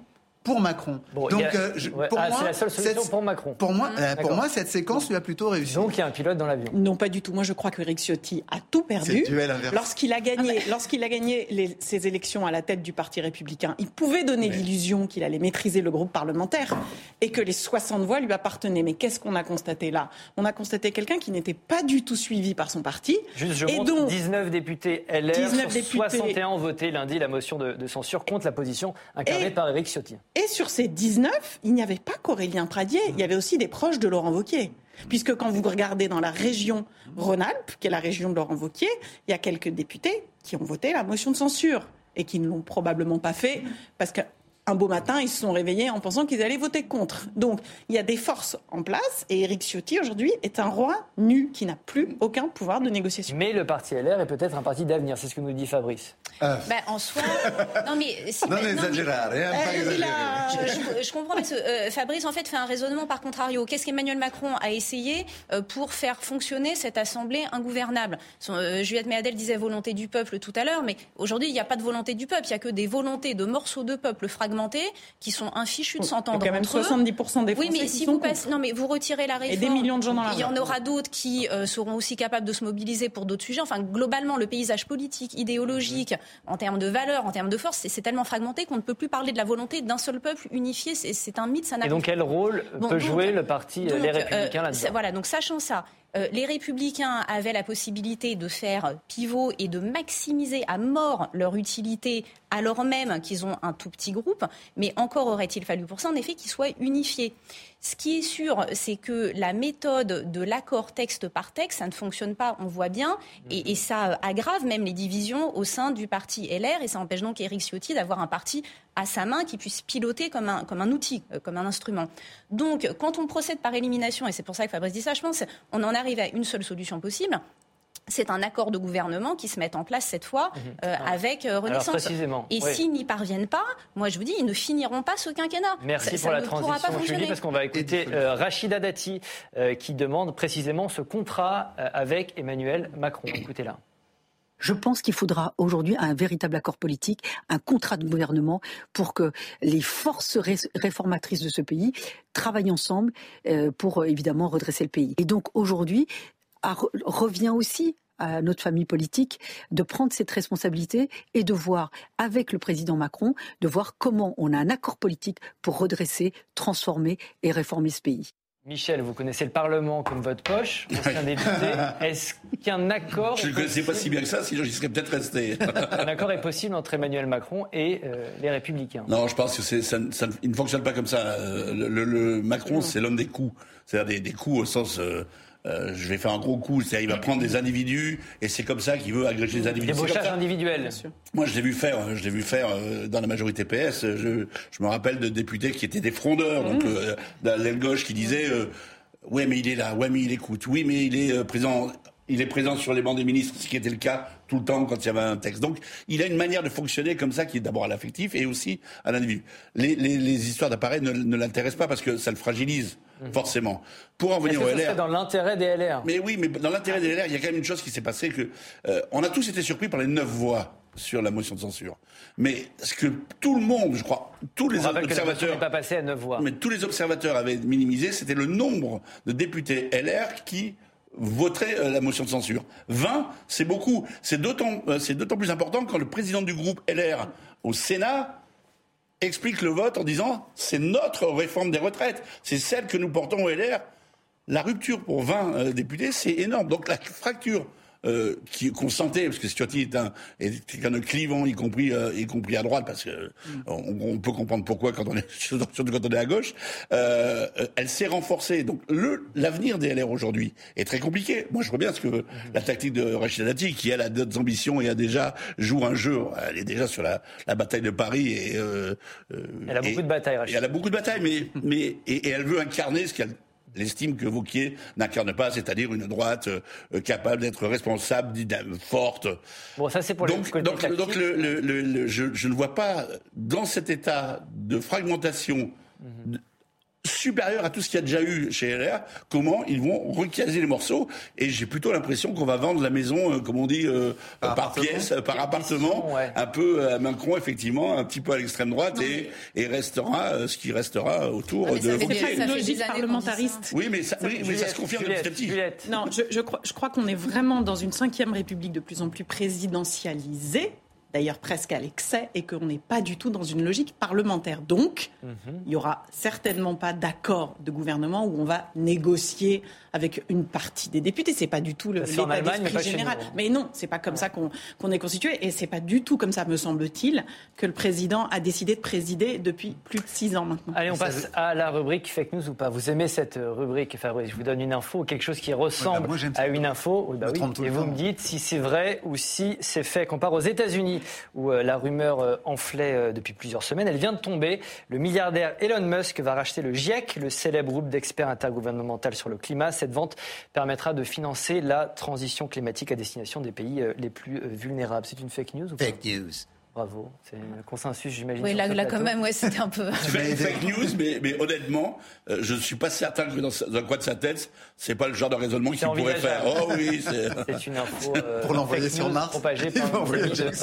pour Macron. Donc, euh, pour ah, moi, c'est la seule solution pour Macron. Pour moi, euh, pour moi, cette séquence lui a plutôt réussi. Donc il y a un pilote dans l'avion. Non, pas du tout. Moi, je crois que Eric Ciotti a tout perdu. Lorsqu'il a gagné, lorsqu'il a gagné les, ses élections à la tête du Parti républicain, il pouvait donner l'illusion qu'il allait maîtriser le groupe parlementaire et que les 60 voix lui appartenaient. Mais qu'est-ce qu'on a constaté là? On a constaté quelqu'un qui n'était pas du tout suivi par son parti. Juste, je et montre, donc, 19 députés LR 19 députés, 61 ont voté lundi la motion de, de censure contre la position incarnée par Eric Ciotti. Et sur ces 19, il n'y avait pas qu'Aurélien Pradier, il y avait aussi des proches de Laurent Wauquiez. Puisque quand vous regardez dans la région Rhône-Alpes, qui est la région de Laurent Wauquiez, il y a quelques députés qui ont voté la motion de censure et qui ne l'ont probablement pas fait parce que un beau matin, ils se sont réveillés en pensant qu'ils allaient voter contre. Donc, il y a des forces en place et Éric Ciotti, aujourd'hui, est un roi nu qui n'a plus aucun pouvoir de négociation. Mais le parti LR est peut-être un parti d'avenir, c'est ce que nous dit Fabrice. Euh. Ben, en soi, non mais... non, exagérez, hein, euh, je, comprends, mais euh, Fabrice, en fait, fait un raisonnement par contrario. Qu'est-ce qu'Emmanuel Macron a essayé pour faire fonctionner cette assemblée ingouvernable? Juliette Méadel disait volonté du peuple tout à l'heure, mais aujourd'hui, il n'y a pas de volonté du peuple, il n'y a que des volontés de morceaux de peuple fragmentés qui sont infichus de s'entendre. Il y a quand même 70% des Français Oui, mais si vous passez, non, mais vous retirez la réforme. Et des millions de gens dans la Il y en aura d'autres qui euh, seront aussi capables de se mobiliser pour d'autres sujets. Enfin, globalement, le paysage politique, idéologique, en termes de valeurs, en termes de force, c'est tellement fragmenté qu'on ne peut plus parler de la volonté d'un seul peuple unifié. C'est un mythe, ça n'a Et donc, quel rôle peut jouer le parti Les Républicains là-dedans Voilà, donc sachant ça, euh, les républicains avaient la possibilité de faire pivot et de maximiser à mort leur utilité alors même qu'ils ont un tout petit groupe, mais encore aurait-il fallu pour ça, en effet, qu'ils soient unifiés. Ce qui est sûr, c'est que la méthode de l'accord texte par texte, ça ne fonctionne pas, on voit bien, et, ça aggrave même les divisions au sein du parti LR, et ça empêche donc Éric Ciotti d'avoir un parti à sa main qui puisse piloter comme un, comme un outil, euh, comme un instrument. Donc, quand on procède par élimination, et c'est pour ça que Fabrice dit ça, je pense, on en arrive à une seule solution possible, c'est un accord de gouvernement qui se met en place cette fois mhm. euh, ah. avec euh, Renaissance. Et s'ils n'y parviennent pas, moi je vous dis, ils ne finiront pas ce quinquennat. Merci pour la transition, Julie, parce qu'on va écouter euh, Rachida Dati qui demande précisément ce contrat avec Emmanuel Macron. Écoutez-la. Je pense qu'il faudra aujourd'hui un véritable accord politique, un contrat de gouvernement pour que les forces réformatrices de ce pays travaillent ensemble pour évidemment redresser le pays. Et donc aujourd'hui, revient aussi à notre famille politique de prendre cette responsabilité et de voir avec le président Macron, de voir comment on a un accord politique pour redresser, transformer et réformer ce pays. Michel, vous connaissez le Parlement comme votre poche, ancien député. Est-ce qu'un accord. Je ne connaissais pas si bien que ça, sinon j'y serais peut-être resté. un accord est possible entre Emmanuel Macron et euh, les Républicains Non, je pense que ça, ça, il ne fonctionne pas comme ça. Euh, le, Macron, c'est l'homme des coups. C'est-à-dire des, coups au sens. Euh, euh, je vais faire un gros coup. C'est-à-dire, il va prendre des individus et c'est comme ça qu'il veut agréger les individus. Débauchage individuel. Moi, je l'ai vu faire. Je l'ai vu faire euh, dans la majorité PS. Je, je, me rappelle de députés qui étaient des frondeurs, donc mmh. euh, l'aile gauche qui disait ouais, mais il est là. Ouais, mais il écoute. Oui, mais il est présent. Il est présent sur les bancs des ministres, ce qui était le cas tout le temps quand il y avait un texte. Donc, il a une manière de fonctionner comme ça qui est d'abord à l'affectif et aussi à l'individu. Les, les, les, histoires d'appareil ne, ne l'intéressent pas parce que ça le fragilise. Mhm. forcément. Pour en venir au LR. dans l'intérêt des LR. Mais oui, mais dans l'intérêt des LR, il y a quand même une chose qui s'est passée que euh, on a tous été surpris par les neuf voix sur la motion de censure. Mais ce que tout le monde, je crois, tous les observateurs, pas passé à neuf voix. Mais tous les observateurs avaient minimisé, c'était le nombre de députés LR qui voteraient euh, la motion de censure. 20, c'est beaucoup. C'est d'autant, euh, c'est d'autant plus important quand le président du groupe LR au Sénat explique le vote en disant c'est notre réforme des retraites, c'est celle que nous portons au LR. La rupture pour 20 euh, députés, c'est énorme. Donc la fracture euh, qu'on sentait, parce que Ciotti est un est de clivant, y compris euh, y compris à droite, parce que mm. on, peut comprendre pourquoi quand on est surtout quand on est à gauche. Euh, elle s'est renforcée. Donc le l'avenir des LR aujourd'hui est très compliqué. Moi, je vois bien ce que mm-hmm. la tactique de Rachida Dati, qui elle a d'autres ambitions et a déjà joue un jeu. Elle est déjà sur la, la bataille de Paris et euh, elle a beaucoup de batailles. Rachida. elle a beaucoup de batailles, mais mais et, et elle veut incarner ce qu'elle l'estime que Vauquier n'incarne pas, c'est-à-dire une droite euh, capable d'être responsable, forte. Bon, ça c'est pour donc, le donc, donc le, je, je, ne vois pas dans cet état de fragmentation. Mhm supérieur à tout ce qu'il y a déjà eu chez LR, comment ils vont recaser les morceaux. Et j'ai plutôt l'impression qu'on va vendre la maison, euh, comme on dit, euh, par, pièce, par appartement, un peu à Macron, effectivement, un petit peu à l'extrême droite, et, et, restera euh, ce qui restera autour ah, de C'est une logique parlementariste. Oui, mais ça, mais ça se confirme petit à petit. Non, je, je crois, je crois qu'on est vraiment dans une cinquième république de plus en plus présidentialisée d'ailleurs presque à l'excès, et qu'on n'est pas du tout dans une logique parlementaire. Donc, mhm. il n'y aura certainement pas d'accord de gouvernement où on va négocier avec une partie des députés. C'est pas du tout l'état d'esprit général. Mais non, c'est pas comme ça qu'on est constitué, et c'est pas du tout comme ça, me semble-t-il, que le président a décidé de présider depuis plus de six ans maintenant. Allez, on passe à la rubrique fake news ou pas. Vous aimez cette euh, rubrique, Fabrice Je vous donne une info, quelque chose qui ressemble bah, à une info. Bah et vous me dites si c'est vrai ou si c'est fait. On part aux États-Unis où euh, la rumeur euh, enflait euh, depuis plusieurs semaines. Elle vient de tomber. Le milliardaire Elon Musk va racheter le GIEC, le célèbre groupe d'experts intergouvernemental sur le climat. Cette vente permettra de financer la transition climatique à destination des pays les plus vulnérables. C'est une fake news ou pas? Fake news. Bravo, c'est un consensus, j'imagine. Oui, là, quand même, ouais, c'était un peu. fake news, mais, mais honnêtement, euh, je ne suis pas certain que dans, un coin de sa tête, c'est pas le genre de raisonnement qu'il pourrait faire. Oh oui, c'est. une info. Euh, Pour l'envoyer sur Mars. Propagée par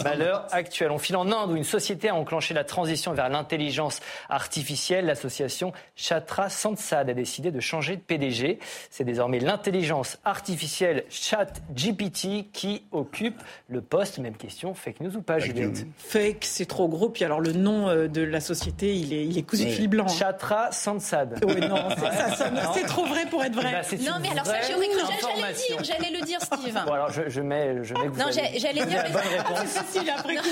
malheur actuel. On file en Inde où une société a enclenché la transition vers l'intelligence artificielle. L'association Chatra Sansad a décidé de changer de PDG. C'est désormais l'intelligence artificielle ChatGPT qui occupe le poste. Même question, fake news ou pas, Juliette que c'est trop gros. Puis alors le nom euh, de la société, il est, il est cousu de fil blanc. Chatra Sansad. Oui, non, c'est trop vrai pour être vrai. Bah, non, mais alors ça, j'aurais cru, j'allais le dire, j'allais le dire, Steve. Bon, alors je, je mets, je mets. non, j'allais dire. La bonne réponse. C'est facile après coup.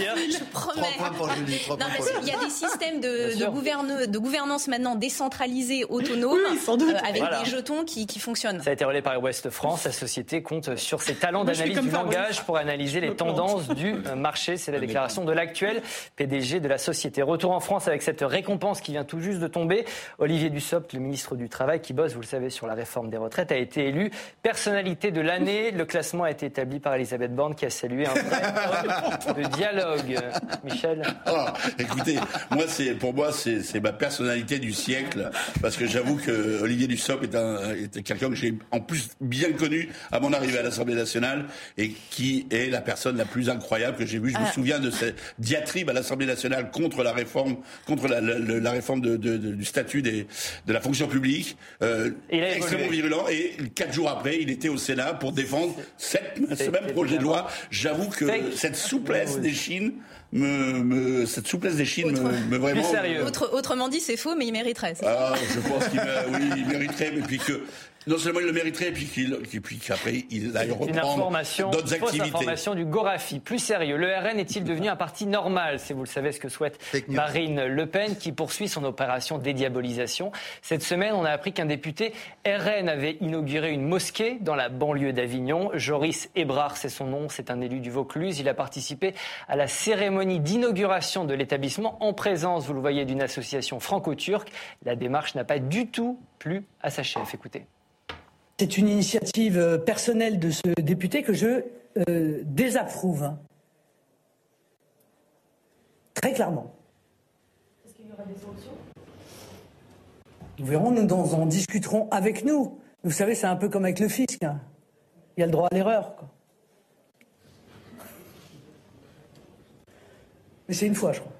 Je promets. Trois points pour Julie. Trois non, parce qu'il y a des systèmes de, de, gouverne, de gouvernance maintenant décentralisés, autonomes, euh, avec des jetons qui, qui fonctionnent. Ça a été relayé par West France. La société compte sur ses talents d'analyse du langage pour analyser les tendances du marché. C'est la déclaration de l'actuel PDG de la société. Retour en France avec cette récompense qui vient tout juste de tomber. Olivier Dussopt, le ministre du Travail, qui bosse, vous le savez, sur la réforme des retraites, a été élu personnalité de l'année. Le classement a été établi par Elisabeth Borne, qui a salué un vrai de dialogue. Michel oh, Écoutez, moi, c'est, pour moi, c'est, ma personnalité du siècle, parce que j'avoue que Olivier Dussopt est, est quelqu'un que j'ai en plus bien connu à mon arrivée à l'Assemblée nationale et qui est la personne la plus incroyable que j'ai vue. Je me ah. souviens de cette diatribe à l'Assemblée nationale contre la réforme, contre la, la, réforme de, de, du statut des, de la fonction publique, euh, extrêmement virulent. Et quatre jours après, il était au Sénat pour défendre cette, ce même projet de loi. J'avoue que cette souplesse des Chines me, me, cette souplesse des Chines me, me, vraiment. Autre, autrement dit, c'est faux, mais il mériterait. Ah, je pense qu'il oui, il mériterait, mais puis que non seulement il le mériterait, et puis qu'après il aille reprendre d'autres activités. information du Gorafi. Plus sérieux, le RN est-il devenu un parti normal C'est, vous le savez, ce que souhaite Marine Le Pen, qui poursuit son opération dédiabolisation. Cette semaine, on a appris qu'un député RN avait inauguré une mosquée dans la banlieue d'Avignon. Joris Ebrard, c'est son nom, c'est un élu du Vaucluse. Il a participé à la cérémonie d'inauguration de l'établissement en présence, vous le voyez, d'une association franco-turque. La démarche n'a pas du tout plu à sa chef. Écoutez. C'est une initiative euh, personnelle de ce député que je euh, désapprouve. Très clairement. Est-ce qu'il y aura des solutions Nous verrons, nous en discuterons avec nous. Vous savez, c'est un peu comme avec le fisc. Hein. Il y a le droit à l'erreur. Mais c'est une fois, je crois.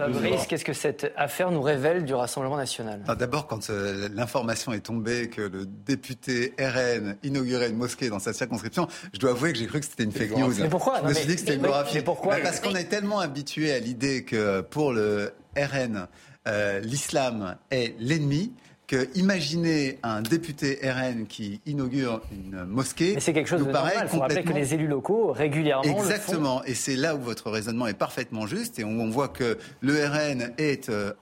Fabrice, qu'est-ce que cette affaire nous révèle du Rassemblement national D'abord, quand euh, l'information est tombée que le député RN inaugurait une mosquée dans sa circonscription, je dois avouer que j'ai cru que c'était une fake news. Mais pourquoi Je me suis dit que c'était une mais pourquoi Parce qu'on est tellement habitué à l'idée que pour le RN, euh, l'islam est l'ennemi imaginer un député RN qui inaugure une mosquée. c'est quelque chose de normal. Il faut rappeler que les élus locaux régulièrement. Exactement. Et c'est là où votre raisonnement est parfaitement juste et on voit que le RN est euh,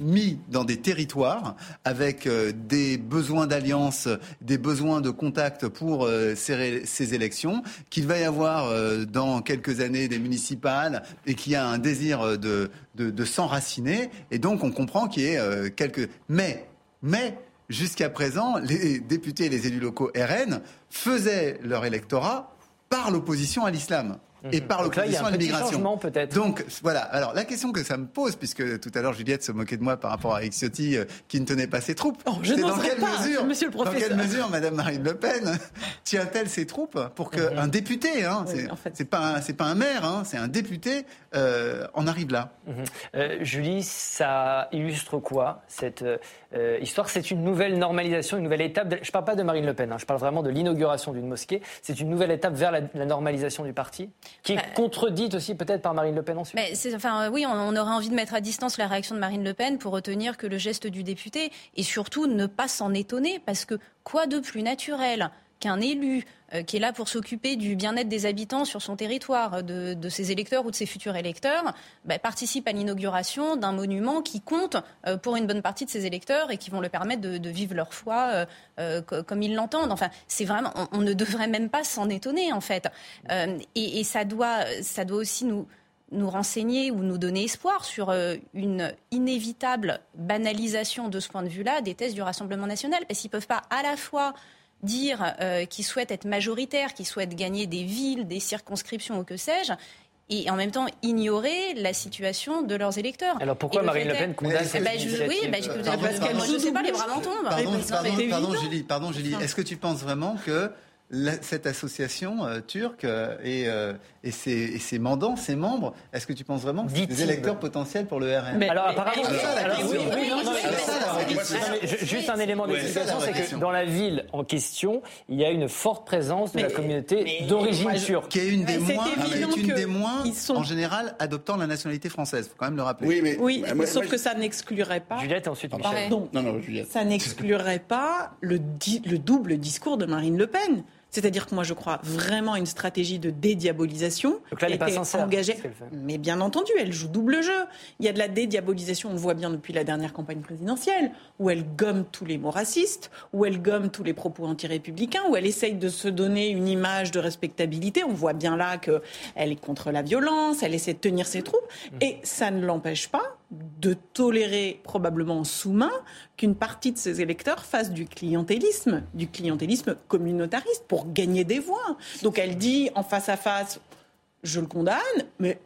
mis dans des territoires avec euh, des besoins d'alliance, des besoins de contact pour euh, ces, élections, qu'il va y avoir dans quelques années des municipales et qu'il y a un désir de, de, de s'enraciner. Et donc on comprend qu'il y ait quelques... Mais mais jusqu'à présent, les députés et les élus locaux RN faisaient leur électorat par l'opposition à l'islam et mhm. par l'opposition à l'immigration. peut-être. Donc voilà. Alors la question que ça me pose, puisque tout à l'heure Juliette se moquait de moi par rapport à Ixiotti euh, qui ne tenait pas ses troupes. Oh, je dans quelle pas, mesure, Monsieur le professeur. Dans quelle mesure, Madame Marine Le Pen tient-elle ses troupes pour qu'un mhm. député, hein, c'est pas c'est pas un maire, hein, c'est un député, euh, en arrive là. Mhm. Euh, Julie, ça illustre quoi cette histoire? C'est une nouvelle normalisation, une nouvelle étape. Je ne parle pas de Marine Le Pen, hein, je parle vraiment de l'inauguration d'une mosquée. C'est une nouvelle étape vers la normalisation du parti? Qui est bah, contredite aussi peut-être par Marine Le Pen ensuite. Mais enfin, oui, on, aurait envie de mettre à distance la réaction de Marine Le Pen pour retenir que le geste du député et surtout ne pas s'en étonner parce que quoi de plus naturel? Qu'un élu euh, qui est là pour s'occuper du bien-être des habitants sur son territoire, de, ses électeurs ou de ses futurs électeurs, bah, participe à l'inauguration d'un monument qui compte euh, pour une bonne partie de ses électeurs et qui vont le permettre de, vivre leur foi euh, comme ils l'entendent. Enfin, c'est vraiment, on, ne devrait même pas s'en étonner en fait. Et, ça doit, ça doit aussi nous nous renseigner ou nous donner espoir sur une inévitable banalisation de ce point de vue-là des thèses du Rassemblement national, parce qu'ils ne peuvent pas à la fois dire euh, qu'ils souhaitent être majoritaires, qu'ils souhaitent gagner des villes, des circonscriptions ou que sais-je, et en même temps ignorer la situation de leurs électeurs. Alors pourquoi Marine Le Pen condamne cette bah, je, Oui, bah, parce qu'elle ne sait pas, les bras m'en Pardon, pardon, pardon, Julie, pardon, Julie. est-ce que tu penses vraiment que cette association euh, turque euh, et, et, ses, mandants, ses membres, est-ce que tu penses vraiment que c'est des électeurs potentiels pour le RN Alors apparemment, juste un élément d'explication, c'est que dans la ville en question, il y a une forte présence de la communauté d'origine turque. Qui est une des moins, est une des moins en général, adoptant la nationalité française. Il faut quand même le rappeler. Oui, mais, oui, sauf que ça n'exclurait pas. Juliette et ensuite Michel. Non, non, Juliette. Ça n'exclurait pas le, le double discours de Marine Le Pen. C'est-à-dire que moi, je crois vraiment à une stratégie de dédiabolisation. Donc là, elle n'est pas sincère. Engagée. Mais bien entendu, elle joue double jeu. Il y a de la dédiabolisation, on le voit bien depuis la dernière campagne présidentielle, où elle gomme tous les mots racistes, où elle gomme tous les propos anti-républicains, où elle essaye de se donner une image de respectabilité. On voit bien là qu'elle est contre la violence, elle essaie de tenir ses troupes. Mmh. Et ça ne l'empêche pas de tolérer probablement sous-main qu'une partie de ses électeurs fasse du clientélisme, du clientélisme communautariste pour gagner des voix. Donc elle dit en face à face, je le condamne, mais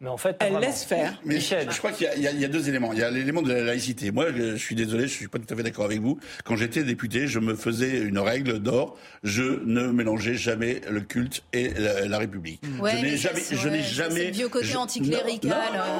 mais en fait, elle laisse faire. Mais Michel. je crois qu'il y, y, a deux éléments. Il y a l'élément de la laïcité. Moi, je, suis désolé, je suis pas tout à fait d'accord avec vous. Quand j'étais député, je me faisais une règle d'or. Je ne mélangeais jamais le culte et la, République. Ouais, je n'ai jamais, je n'ai jamais. C'est vieux côté anticlérical.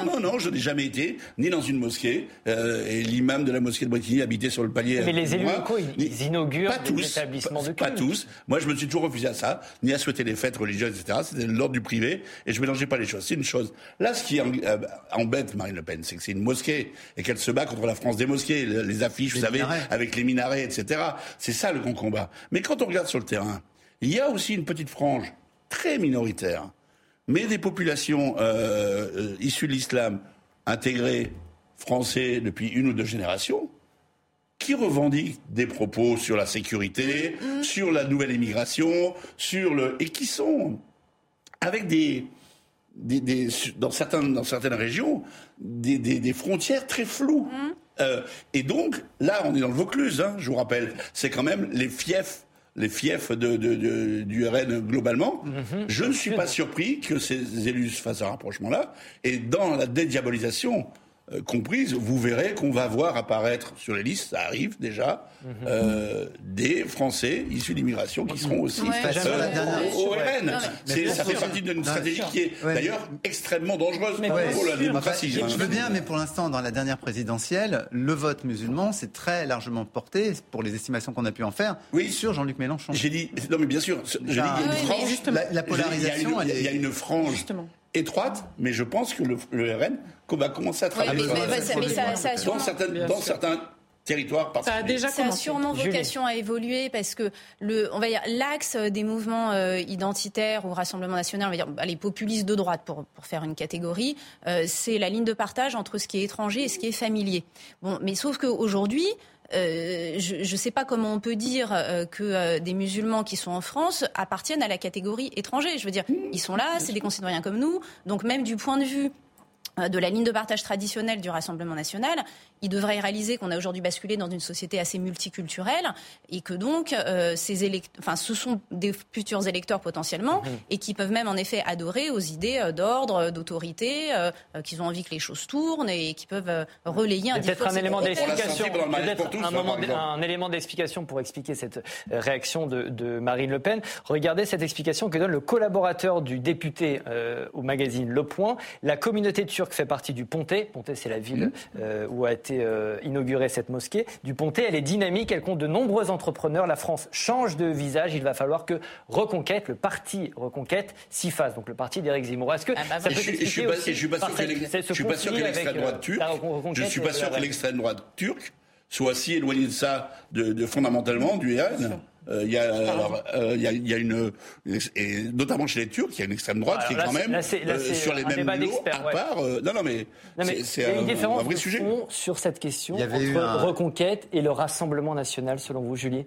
Non, non, non, je n'ai jamais été ni dans une mosquée. Euh, et l'imam de la mosquée de Bretigny habitait sur le palier. Mais les élus locaux, ils, inaugurent pas des tous, établissements de culte. Pas tous. Moi, je me suis toujours refusé à ça, ni à souhaiter les fêtes religieuses, etc. C'était l'ordre du privé, et je mélangeais pas les choses. C'est une chose. Là, ce qui euh, embête Marine Le Pen, c'est que c'est une mosquée et qu'elle se bat contre la France des mosquées, les affiches, vous savez, avec les minarets, etc. C'est ça le grand combat. Mais quand on regarde sur le terrain, il y a aussi une petite frange très minoritaire, mais des populations euh, euh, issues de l'islam, intégrées, français depuis une ou deux générations, qui revendiquent des propos sur la sécurité, mm-hmm. sur la nouvelle immigration, sur le et qui sont avec des des, dans, certains, dans certaines régions, des, des frontières très floues. Mmh. Euh, et donc, là, on est dans le Vaucluse, hein, je vous rappelle. C'est quand même les fiefs les fiefs de, de, du RN globalement. Mmh. Je ne suis pas surpris que ces élus fassent un rapprochement-là. Et dans la dédiabolisation, euh, comprise, vous verrez qu'on va voir apparaître sur les listes, ça arrive déjà, mhm. euh, des Français issus d'immigration qui seront aussi euh, au RN. ça fait partie d'une stratégie qui est d'ailleurs extrêmement dangereuse pour la démocratie. Je veux bien, mais pour l'instant, dans la dernière présidentielle, le vote musulman s'est très largement porté, pour les estimations qu'on a pu en faire, oui. sur Jean-Luc Mélenchon. J'ai dit, non mais bien sûr, j'ai dit, il y a une frange, la, polarisation, il y a une frange étroite, mais je pense que le, RN va commencer à travailler dans, certains territoires Ça a déjà ça a sûrement vocation à évoluer parce que le, on va dire l'axe des mouvements euh, identitaires ou Rassemblement national, on va dire bah, les populistes de droite pour, pour faire une catégorie, euh, c'est la ligne de partage entre ce qui est étranger et ce qui est familier. Bon, mais sauf qu'aujourd'hui, euh, je ne sais pas comment on peut dire euh, que euh, des musulmans qui sont en France appartiennent à la catégorie étranger. Je veux dire, ils sont là, c'est des concitoyens comme nous. Donc même du point de vue de la ligne de partage traditionnelle du Rassemblement national, il devrait réaliser qu'on a aujourd'hui basculé dans une société assez multiculturelle et que donc euh, ces enfin, ce sont des futurs électeurs potentiellement mhm. et qui peuvent même en effet adorer aux idées euh, d'ordre, euh, d'autorité, euh, qu'ils ont envie que les choses tournent et qui peuvent relayer un Peut-être un élément d'explication, un, un, élément d'explication pour expliquer cette réaction de, de, Marine Le Pen. Regardez cette explication que donne le collaborateur du député au magazine Le Point. La communauté turque fait partie du Pontet. Pontet, c'est la ville mhm. où a été euh, inaugurée cette mosquée. Du Pontet, elle est dynamique, elle compte de nombreux entrepreneurs. La France change de visage. Il va falloir que Reconquête, le parti Reconquête, s'y fasse. Donc le parti d'Éric Zemmour. Est-ce que ah bah ça peut je, je, suis pas, je suis pas sûr que l'extrême droite euh, turque, je suis pas sûr que l'extrême droite turque soit si éloignée de ça, de, fondamentalement du RN. Euh, il y, euh, y, a, y, a, une, et notamment chez les Turcs, il y a une extrême droite qui est quand même euh, sur les mêmes lots, à part. non, non, mais, c'est un, un, vrai sujet. Sur cette question entre Reconquête et le Rassemblement national, selon vous, Julie?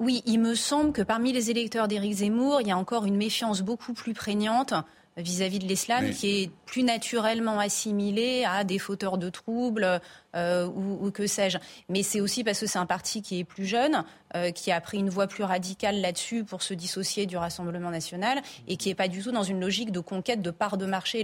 Oui, il me semble que parmi les électeurs d'Éric Zemmour, il y a encore une méfiance beaucoup plus prégnante vis-à-vis de l'islam qui est plus naturellement assimilé à des fauteurs de troubles euh, ou, que sais-je. Mais c'est aussi parce que c'est un parti qui est plus jeune, euh, qui a pris une voie plus radicale là-dessus pour se dissocier du Rassemblement national et qui n'est pas du tout dans une logique de conquête de part de marché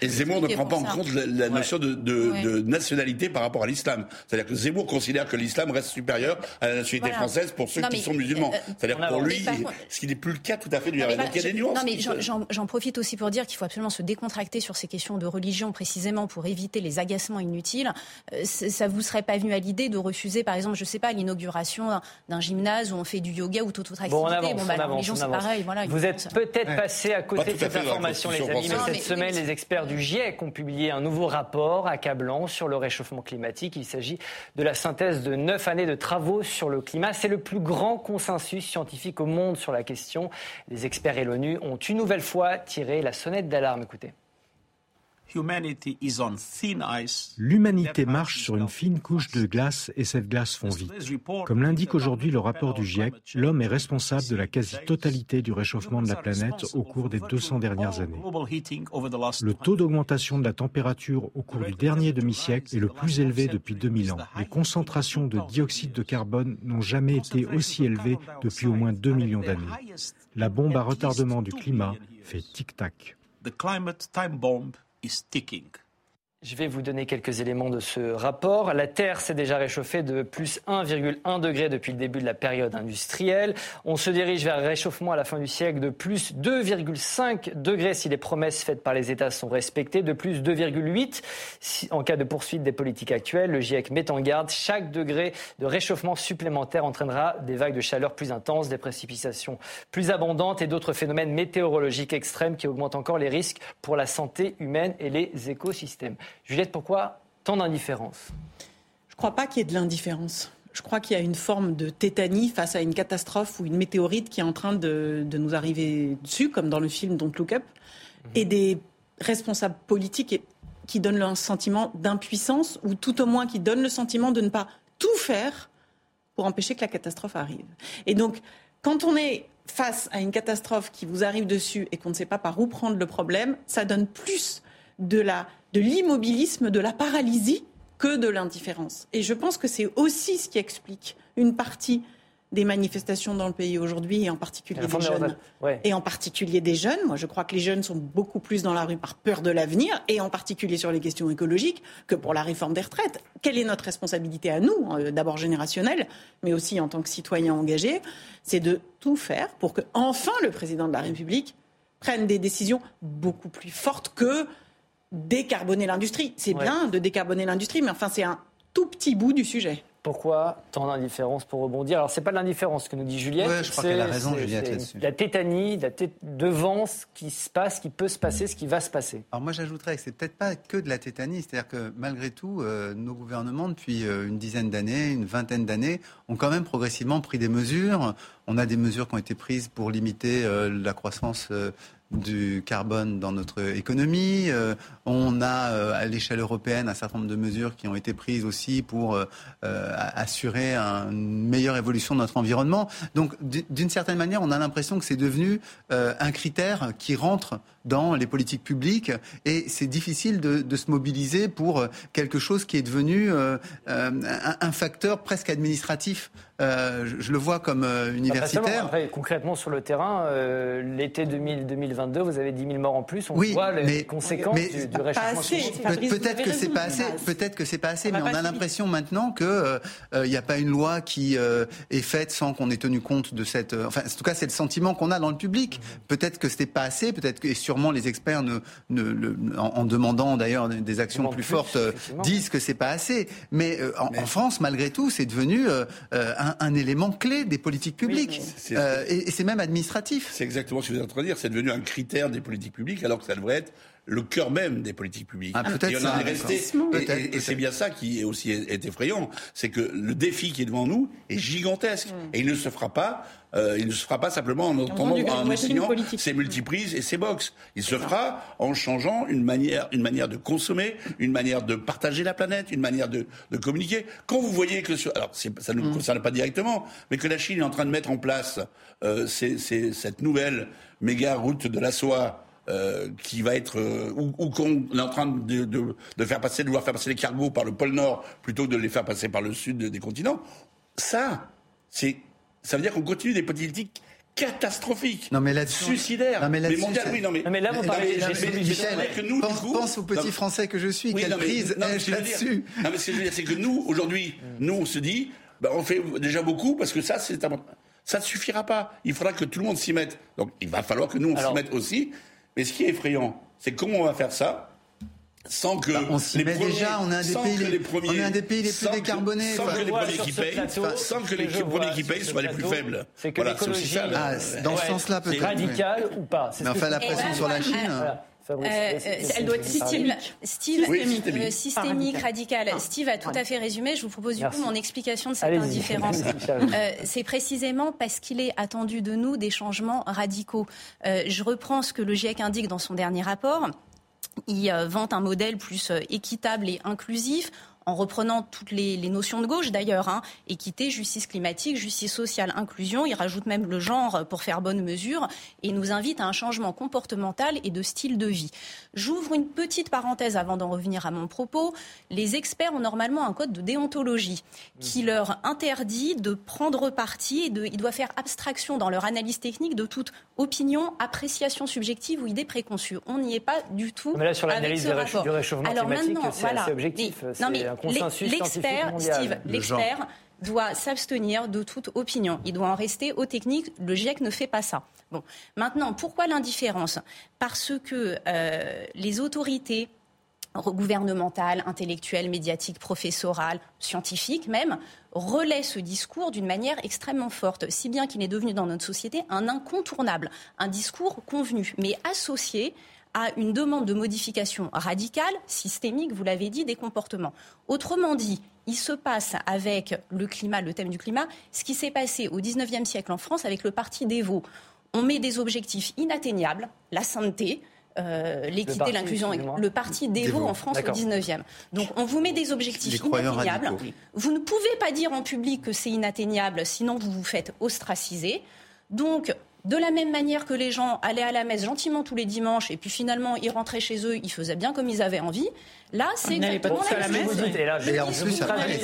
et Zemmour ne prend pas en compte la, notion de, nationalité par rapport à l'islam. C'est-à-dire que Zemmour considère que l'islam reste supérieur à la nationalité française pour ceux qui sont musulmans. Euh, C'est-à-dire pour lui, ce qui n'est plus le cas tout à fait du Donc il y a des nuances. Non, mais j'en profite aussi pour dire qu'il faut absolument se décontracter sur ces questions de religion précisément pour éviter les agacements inutiles. Euh, ça vous serait pas venu à l'idée de refuser, par exemple, je sais pas, l'inauguration d'un gymnase où on fait du yoga ou toute autre activité Bon, on avance, bon, bah, la religion, c'est pareil. Voilà, vous êtes peut-être passé à côté de cette information, les amis, mais cette semaine, les experts du GIEC ont publié un nouveau rapport accablant sur le réchauffement climatique. Il s'agit de la synthèse de neuf années de travaux sur le climat. C'est le plus grand consensus scientifique au monde sur la question. Les experts et l'ONU ont une nouvelle fois tiré la sonnette d'alarme. Écoutez. L'humanité marche sur une fine couche de glace et cette glace fond vite. Comme l'indique aujourd'hui le rapport du GIEC, l'homme est responsable de la quasi-totalité du réchauffement de la planète au cours des 200 dernières années. Le taux d'augmentation de la température au cours du dernier demi-siècle est le plus élevé depuis 2000 ans. Les concentrations de dioxyde de carbone n'ont jamais été aussi élevées depuis au moins 2 millions d'années. La bombe à retardement du climat fait tic-tac. Is ticking. Je vais vous donner quelques éléments de ce rapport. La Terre s'est déjà réchauffée de plus 1,1 degré depuis le début de la période industrielle. On se dirige vers un réchauffement à la fin du siècle de plus 2,5 degrés si les promesses faites par les États sont respectées, de plus 2,8 si, en cas de poursuite des politiques actuelles. Le GIEC met en garde, chaque degré de réchauffement supplémentaire entraînera des vagues de chaleur plus intenses, des précipitations plus abondantes et d'autres phénomènes météorologiques extrêmes qui augmentent encore les risques pour la santé humaine et les écosystèmes. Juliette, pourquoi tant d'indifférence? Je ne crois pas qu'il y ait de l'indifférence. Je crois qu'il y a une forme de tétanie face à une catastrophe ou une météorite qui est en train de, nous arriver dessus, comme dans le film Don't Look Up, mhm. et des responsables politiques qui donnent un sentiment d'impuissance, ou tout au moins qui donnent le sentiment de ne pas tout faire pour empêcher que la catastrophe arrive. Et donc, quand on est face à une catastrophe qui vous arrive dessus et qu'on ne sait pas par où prendre le problème, ça donne plus de la de l'immobilisme, de la paralysie que de l'indifférence. Et je pense que c'est aussi ce qui explique une partie des manifestations dans le pays aujourd'hui, et en particulier des jeunes. Et en particulier des jeunes. Moi, je crois que les jeunes sont beaucoup plus dans la rue par peur de l'avenir, et en particulier sur les questions écologiques, que pour la réforme des retraites. Quelle est notre responsabilité à nous, euh, d'abord générationnelle, mais aussi en tant que citoyens engagés C'est de tout faire pour que, enfin, le président de la République prenne des décisions beaucoup plus fortes que décarboner l'industrie. C'est bien de décarboner l'industrie, mais enfin, c'est un tout petit bout du sujet. Pourquoi tant d'indifférence pour rebondir? Alors, c'est pas de l'indifférence que nous dit Juliette. je crois qu'elle a raison, Juliette, là-dessus. La tétanie, la devant ce qui se passe, qui peut se passer, ce qui va se passer. Alors, moi, j'ajouterais que c'est peut-être pas que de la tétanie. C'est-à-dire que, malgré tout, euh, nos gouvernements, depuis euh, une dizaine d'années, une vingtaine d'années, ont quand même progressivement pris des mesures. On a des mesures qui ont été prises pour limiter euh, la croissance du carbone dans notre économie. Euh, on a euh, à l'échelle européenne un certain nombre de mesures qui ont été prises aussi pour euh, assurer une meilleure évolution de notre environnement. Donc d'une certaine manière, on a l'impression que c'est devenu un critère qui rentre dans les politiques publiques et c'est difficile de, se mobiliser pour quelque chose qui est devenu un, facteur presque administratif. je, le vois comme concrètement sur le terrain, l'été 2020 vous avez 10 000 morts en plus. On voit les conséquences du, réchauffement climatique. Peut-être que c'est pas assez. Peut-être que c'est pas assez, mais on a l'impression maintenant que euh, euh, il n'y a pas une loi qui euh, est faite sans qu'on ait tenu compte de cette. enfin, en tout cas, c'est le sentiment qu'on a dans le public. Peut-être que c'était pas assez. Peut-être que et sûrement les experts ne, en, demandant d'ailleurs des actions plus, fortes disent que c'est pas assez. Mais, en, France, malgré tout, c'est devenu un, élément clé des politiques publiques. Et, c'est même administratif. C'est exactement ce que vous êtes en train de dire. C'est devenu un critère des politiques publiques, alors que ça devrait être le cœur même des politiques publiques. Ah, et on en est resté. Et, c'est bien ça qui est aussi est effrayant, c'est que le défi qui est devant nous est gigantesque mm. et il ne se fera pas. Euh, il ne se fera pas simplement en entendant en enseignant ses multiprises et ses box. Il se fera en changeant une manière, une manière de consommer, une manière de partager la planète, une manière de, de communiquer. Quand vous voyez que, alors ça ne nous mm. concerne pas directement, mais que la Chine est en train de mettre en place euh, cette nouvelle méga route de la soie euh, qui va être euh, ou, qu'on est en train de, de, de, faire passer, de vouloir faire passer les cargos par le pôle Nord plutôt que de les faire passer par le sud des continents. Ça, c'est, ça veut dire qu'on continue des politiques catastrophiques, non mais là suicidaires, non mais, mais mondiales, oui, non mais, non mais là vous parlez, que nous, pense, coup, pense aux petits Français que je suis, oui, quelle prise là-dessus? Non mais ce que je veux dire, c'est que nous, aujourd'hui, nous on se dit, ben, on fait déjà beaucoup parce que ça, c'est ça ne suffira pas. Il faudra que tout le monde s'y mette. Donc il va falloir que nous on s'y mette aussi. Mais ce qui est effrayant, c'est comment on va faire ça sans que bah, on s'y met déjà, on est un des pays les, premiers, on est un des pays les plus décarbonés. Sans, que les premiers qui payent, sans que les premiers qui payent soient les plus faibles. C'est que l'écologie, ah, dans ce sens-là peut-être radical ou pas. Mais enfin la pression sur la Chine. Euh, elle doit être systémique. Steve, euh, systémique, radicale. Steve a tout à fait résumé. Je vous propose du coup mon explication de cette indifférence. Euh, c'est précisément parce qu'il est attendu de nous des changements radicaux. je reprends ce que le GIEC indique dans son dernier rapport. Il vante un modèle plus équitable et inclusif en reprenant toutes les, notions de gauche d'ailleurs, hein, équité, justice climatique, justice sociale, inclusion. Il rajoute même le genre pour faire bonne mesure et nous invite à un changement comportemental et de style de vie. J'ouvre une petite parenthèse avant d'en revenir à mon propos. Les experts ont normalement un code de déontologie qui mmh. leur interdit de prendre parti et de, ils doivent faire abstraction dans leur analyse technique de toute opinion, appréciation subjective ou idée préconçue. On n'y est pas du tout. Mais là, sur l'analyse du réchauffement climatique, c'est assez objectif. L'expert, Steve, l'expert doit s'abstenir de toute opinion. Il doit en rester aux techniques. Le GIEC ne fait pas ça. Bon, maintenant, pourquoi l'indifférence? Parce que euh, les autorités gouvernementales, intellectuelles, médiatiques, professorales, scientifiques même, relaient ce discours d'une manière extrêmement forte, si bien qu'il est devenu dans notre société un incontournable, un discours convenu, mais associé à une demande de modification radicale, systémique, vous l'avez dit, des comportements. Autrement dit, il se passe avec le climat, le thème du climat, ce qui s'est passé au XIXe siècle en France avec le parti des Vaux. On met des objectifs inatteignables, la sainteté, euh, l'équité, l'inclusion, le parti Vaux en France au 19e. Donc on vous met des objectifs inatteignables. Vous ne pouvez pas dire en public que c'est inatteignable, sinon vous vous faites ostraciser. Donc de la même manière que les gens allaient à la messe gentiment tous les dimanches et puis finalement ils rentraient chez eux, ils faisaient bien comme ils avaient envie. Là, c'est exactement la même chose. Et, en plus, après,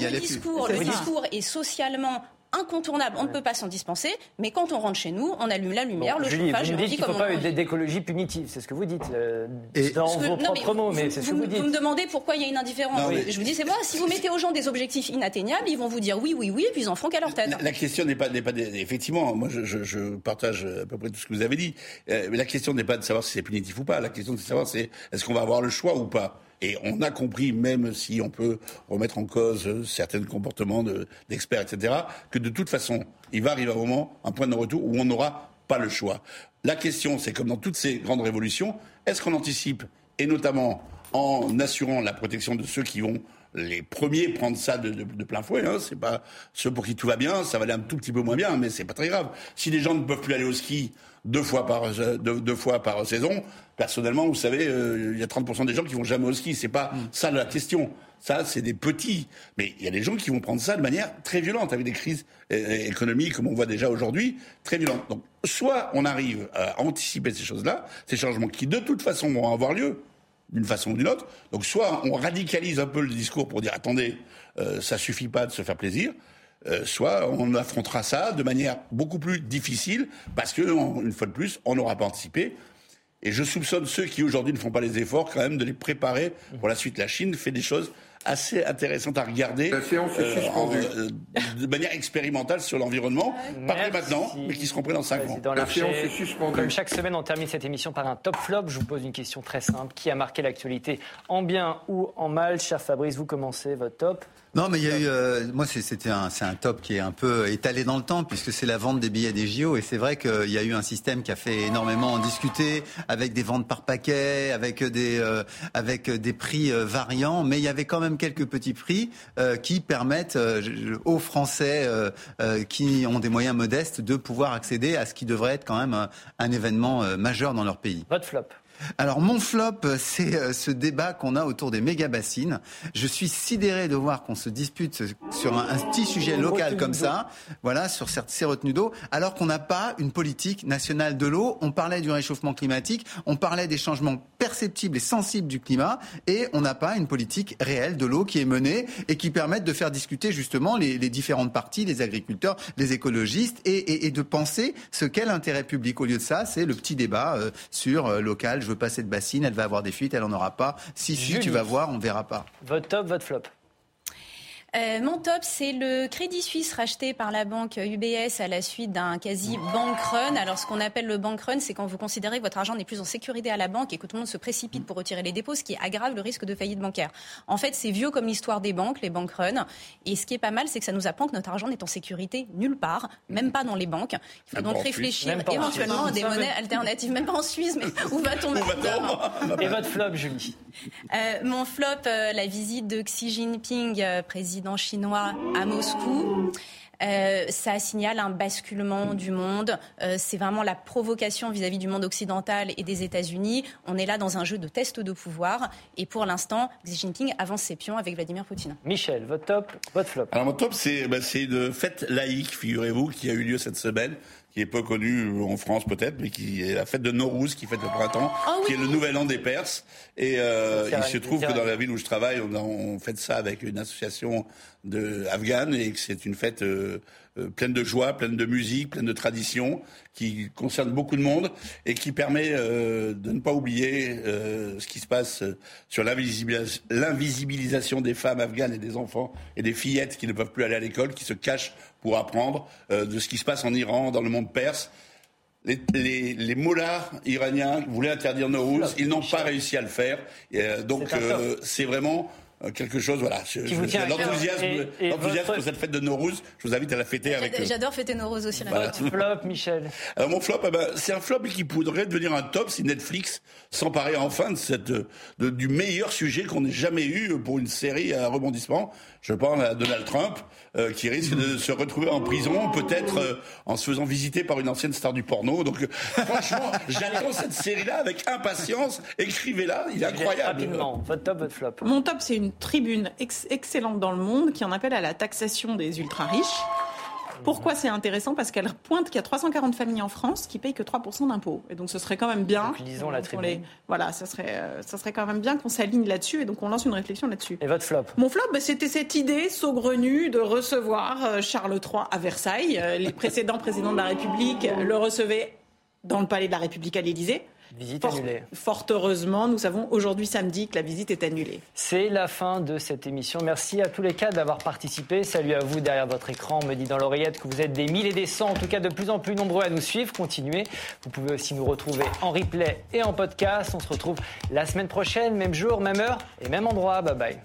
le discours est socialement incontournable, on ne peut pas s'en dispenser, mais quand on rentre chez nous, on allume la lumière, le Julie, chauffage, vous dites qu'il ne faut pas d'écologie punitive, c'est ce que vous dites, euh, dans vos propres mots, mais c'est ce que vous dites. Vous me demandez pourquoi il y a une indifférence. Je vous dis, c'est moi, si vous mettez aux gens des objectifs inatteignables, ils vont vous dire oui, oui, oui, et puis ils en feront qu'à leur tête. La, question n'est pas, pas effectivement, moi je, partage à peu près tout ce que vous avez dit, euh, mais la question n'est pas de savoir si c'est punitif ou pas, la question de savoir c'est est-ce qu'on va avoir le choix ou pas? Et on a compris, même si on peut remettre en cause certains comportements d'experts, etc., que de toute façon, il va arriver un moment, un point de retour où on n'aura pas le choix. La question, c'est comme dans toutes ces grandes révolutions, est-ce qu'on anticipe, et notamment en assurant la protection de ceux qui vont les premiers prendre ça de, plein fouet. Hein. C'est pas ceux pour qui tout va bien, ça va aller un tout petit peu moins bien, mais c'est pas très grave. Si les gens ne peuvent plus aller au ski deux fois par deux fois par saison, Personnellement, vous savez, euh, il y a 30% des gens qui vont jamais au ski. C'est pas mm. ça la question. Ça, c'est des petits. Mais il y a des gens qui vont prendre ça de manière très violente, avec des crises euh, économiques, comme on voit déjà aujourd'hui, très violentes. Donc, soit on arrive à anticiper ces choses-là, ces changements qui, de toute façon, vont avoir lieu, d'une façon ou d'une autre. Donc, soit on radicalise un peu le discours pour dire, attendez, euh, ça suffit pas de se faire plaisir. Euh, soit on affrontera ça de manière beaucoup plus difficile parce que, une fois de plus, on n'aura pas anticipé. Et je soupçonne ceux qui aujourd'hui ne font pas les efforts quand même de les préparer pour la suite. La Chine fait des choses assez intéressante à regarder. La séance est de manière expérimentale sur l'environnement. Pas prêt maintenant, mais qui seront prêts dans 5 ans. La séance est suspendue. Comme chaque semaine, on termine cette émission par un top flop. Je vous pose une question très simple. Qui a marqué l'actualité en bien ou en mal? Cher Fabrice, vous commencez votre top. Non, mais il y a eu. Euh, moi, c'était un, c'est un top qui est un peu étalé dans le temps, puisque c'est la vente des billets des JO. Et c'est vrai qu'il y a eu un système qui a fait énormément en discuter, avec des ventes par paquet, avec des, euh, avec des prix euh, variants. Mais il y avait quand même quelques petits prix qui permettent aux Français qui ont des moyens modestes de pouvoir accéder à ce qui devrait être quand même un, un événement majeur dans leur pays. Votre flop alors mon flop, c'est euh, ce débat qu'on a autour des méga bassines. Je suis sidéré de voir qu'on se dispute sur un, petit sujet local comme ça, voilà, sur ces retenues d'eau, alors qu'on n'a pas une politique nationale de l'eau. On parlait du réchauffement climatique, on parlait des changements perceptibles et sensibles du climat, et on n'a pas une politique réelle de l'eau qui est menée et qui permette de faire discuter justement les, différentes parties, les agriculteurs, les écologistes, et, de penser ce qu'est l'intérêt public. Au lieu de ça, c'est le petit débat euh, sur euh, local je veux pas cette bassine, elle va avoir des fuites, elle en aura pas. Si, si, tu vas voir, on verra pas. Votre top, votre flop euh, mon top, c'est le Crédit Suisse racheté par la banque UBS à la suite d'un quasi bank run. Alors, ce qu'on appelle le bank run, c'est quand vous considérez que votre argent n'est plus en sécurité à la banque et que tout le monde se précipite pour retirer les dépôts, ce qui aggrave le risque de faillite bancaire. En fait, c'est vieux comme l'histoire des banques, les bank runs. Et ce qui est pas mal, c'est que ça nous apprend que notre argent n'est en sécurité nulle part, même pas dans les banques. Il faut donc réfléchir éventuellement à des monnaies alternatives, même pas en Suisse, mais où va-t-on maintenant Et votre flop, Julie? Euh, Mon flop, euh, la visite de Xi Jinping, président chinois à Moscou. Euh, ça signale un basculement du monde. Euh, c'est vraiment la provocation vis-à-vis du monde occidental et des États-Unis. On est là dans un jeu de test de pouvoir. Et pour l'instant, Xi Jinping avance ses pions avec Vladimir Poutine. Michel, votre top, votre flop. Alors mon top, c'est bah, une fête laïque, figurez-vous, qui a eu lieu cette semaine qui est peu connu en France peut-être, mais qui est la fête de Nowruz, qui fête le printemps, ah qui est le nouvel an des Perses. Et euh, il se trouve que dans la ville où je travaille, on, on fait ça avec une association de afghane et que c'est une fête euh, euh, pleine de joie, pleine de musique, pleine de tradition, qui concerne beaucoup de monde et qui permet euh, de ne pas oublier ce qui se passe sur l'invisibilisation des femmes afghanes et des enfants et des fillettes qui ne peuvent plus aller à l'école, qui se cachent pour apprendre de ce qui se passe en Iran, dans le monde perse. Les, les, les mollahs iraniens voulaient interdire Nowruz, ils n'ont pas réussi à le faire. donc c'est vraiment euh, quelque chose, voilà. L'enthousiasme pour cette fête de Nowruz, je vous invite à la fêter avec. J'adore fêter Nowruz aussi. Voilà. flop, Michel. Alors mon flop, eh ben, c'est un flop qui pourrait devenir un top si Netflix s'emparait enfin de cette, de, du meilleur sujet qu'on ait jamais eu pour une série à rebondissement. Je pense à Donald Trump, euh, qui risque de se retrouver en prison, peut-être euh, en se faisant visiter par une ancienne star du porno. Donc, franchement, j'attends cette série-là avec impatience. Écrivez-la, il est incroyable. Rapidement, votre top, votre flop. Mon top, c'est une tribune excellente dans le monde qui en appelle à la taxation des ultra-riches. Pourquoi c'est intéressant? Parce qu'elle pointe qu'il y a 340 familles en France qui payent que 3% d'impôts. Et donc ce serait quand même bien. lisons la tribune. voilà, ça serait, euh, ça serait quand même bien qu'on s'aligne là-dessus et donc on lance une réflexion là-dessus. Et votre flop? Mon flop, bah, c'était cette idée saugrenue de recevoir euh, Charles III à Versailles. Euh, les précédents présidents de la République le recevaient dans le palais de la République à l'Élysée. Visite fort, annulée. Fort heureusement, nous savons aujourd'hui samedi que la visite est annulée. C'est la fin de cette émission. Merci à tous les cas d'avoir participé. Salut à vous derrière votre écran. On me dit dans l'oreillette que vous êtes des milliers et des cents, en tout cas de plus en plus nombreux à nous suivre. Continuez. Vous pouvez aussi nous retrouver en replay et en podcast. On se retrouve la semaine prochaine, même jour, même heure et même endroit. Bye bye.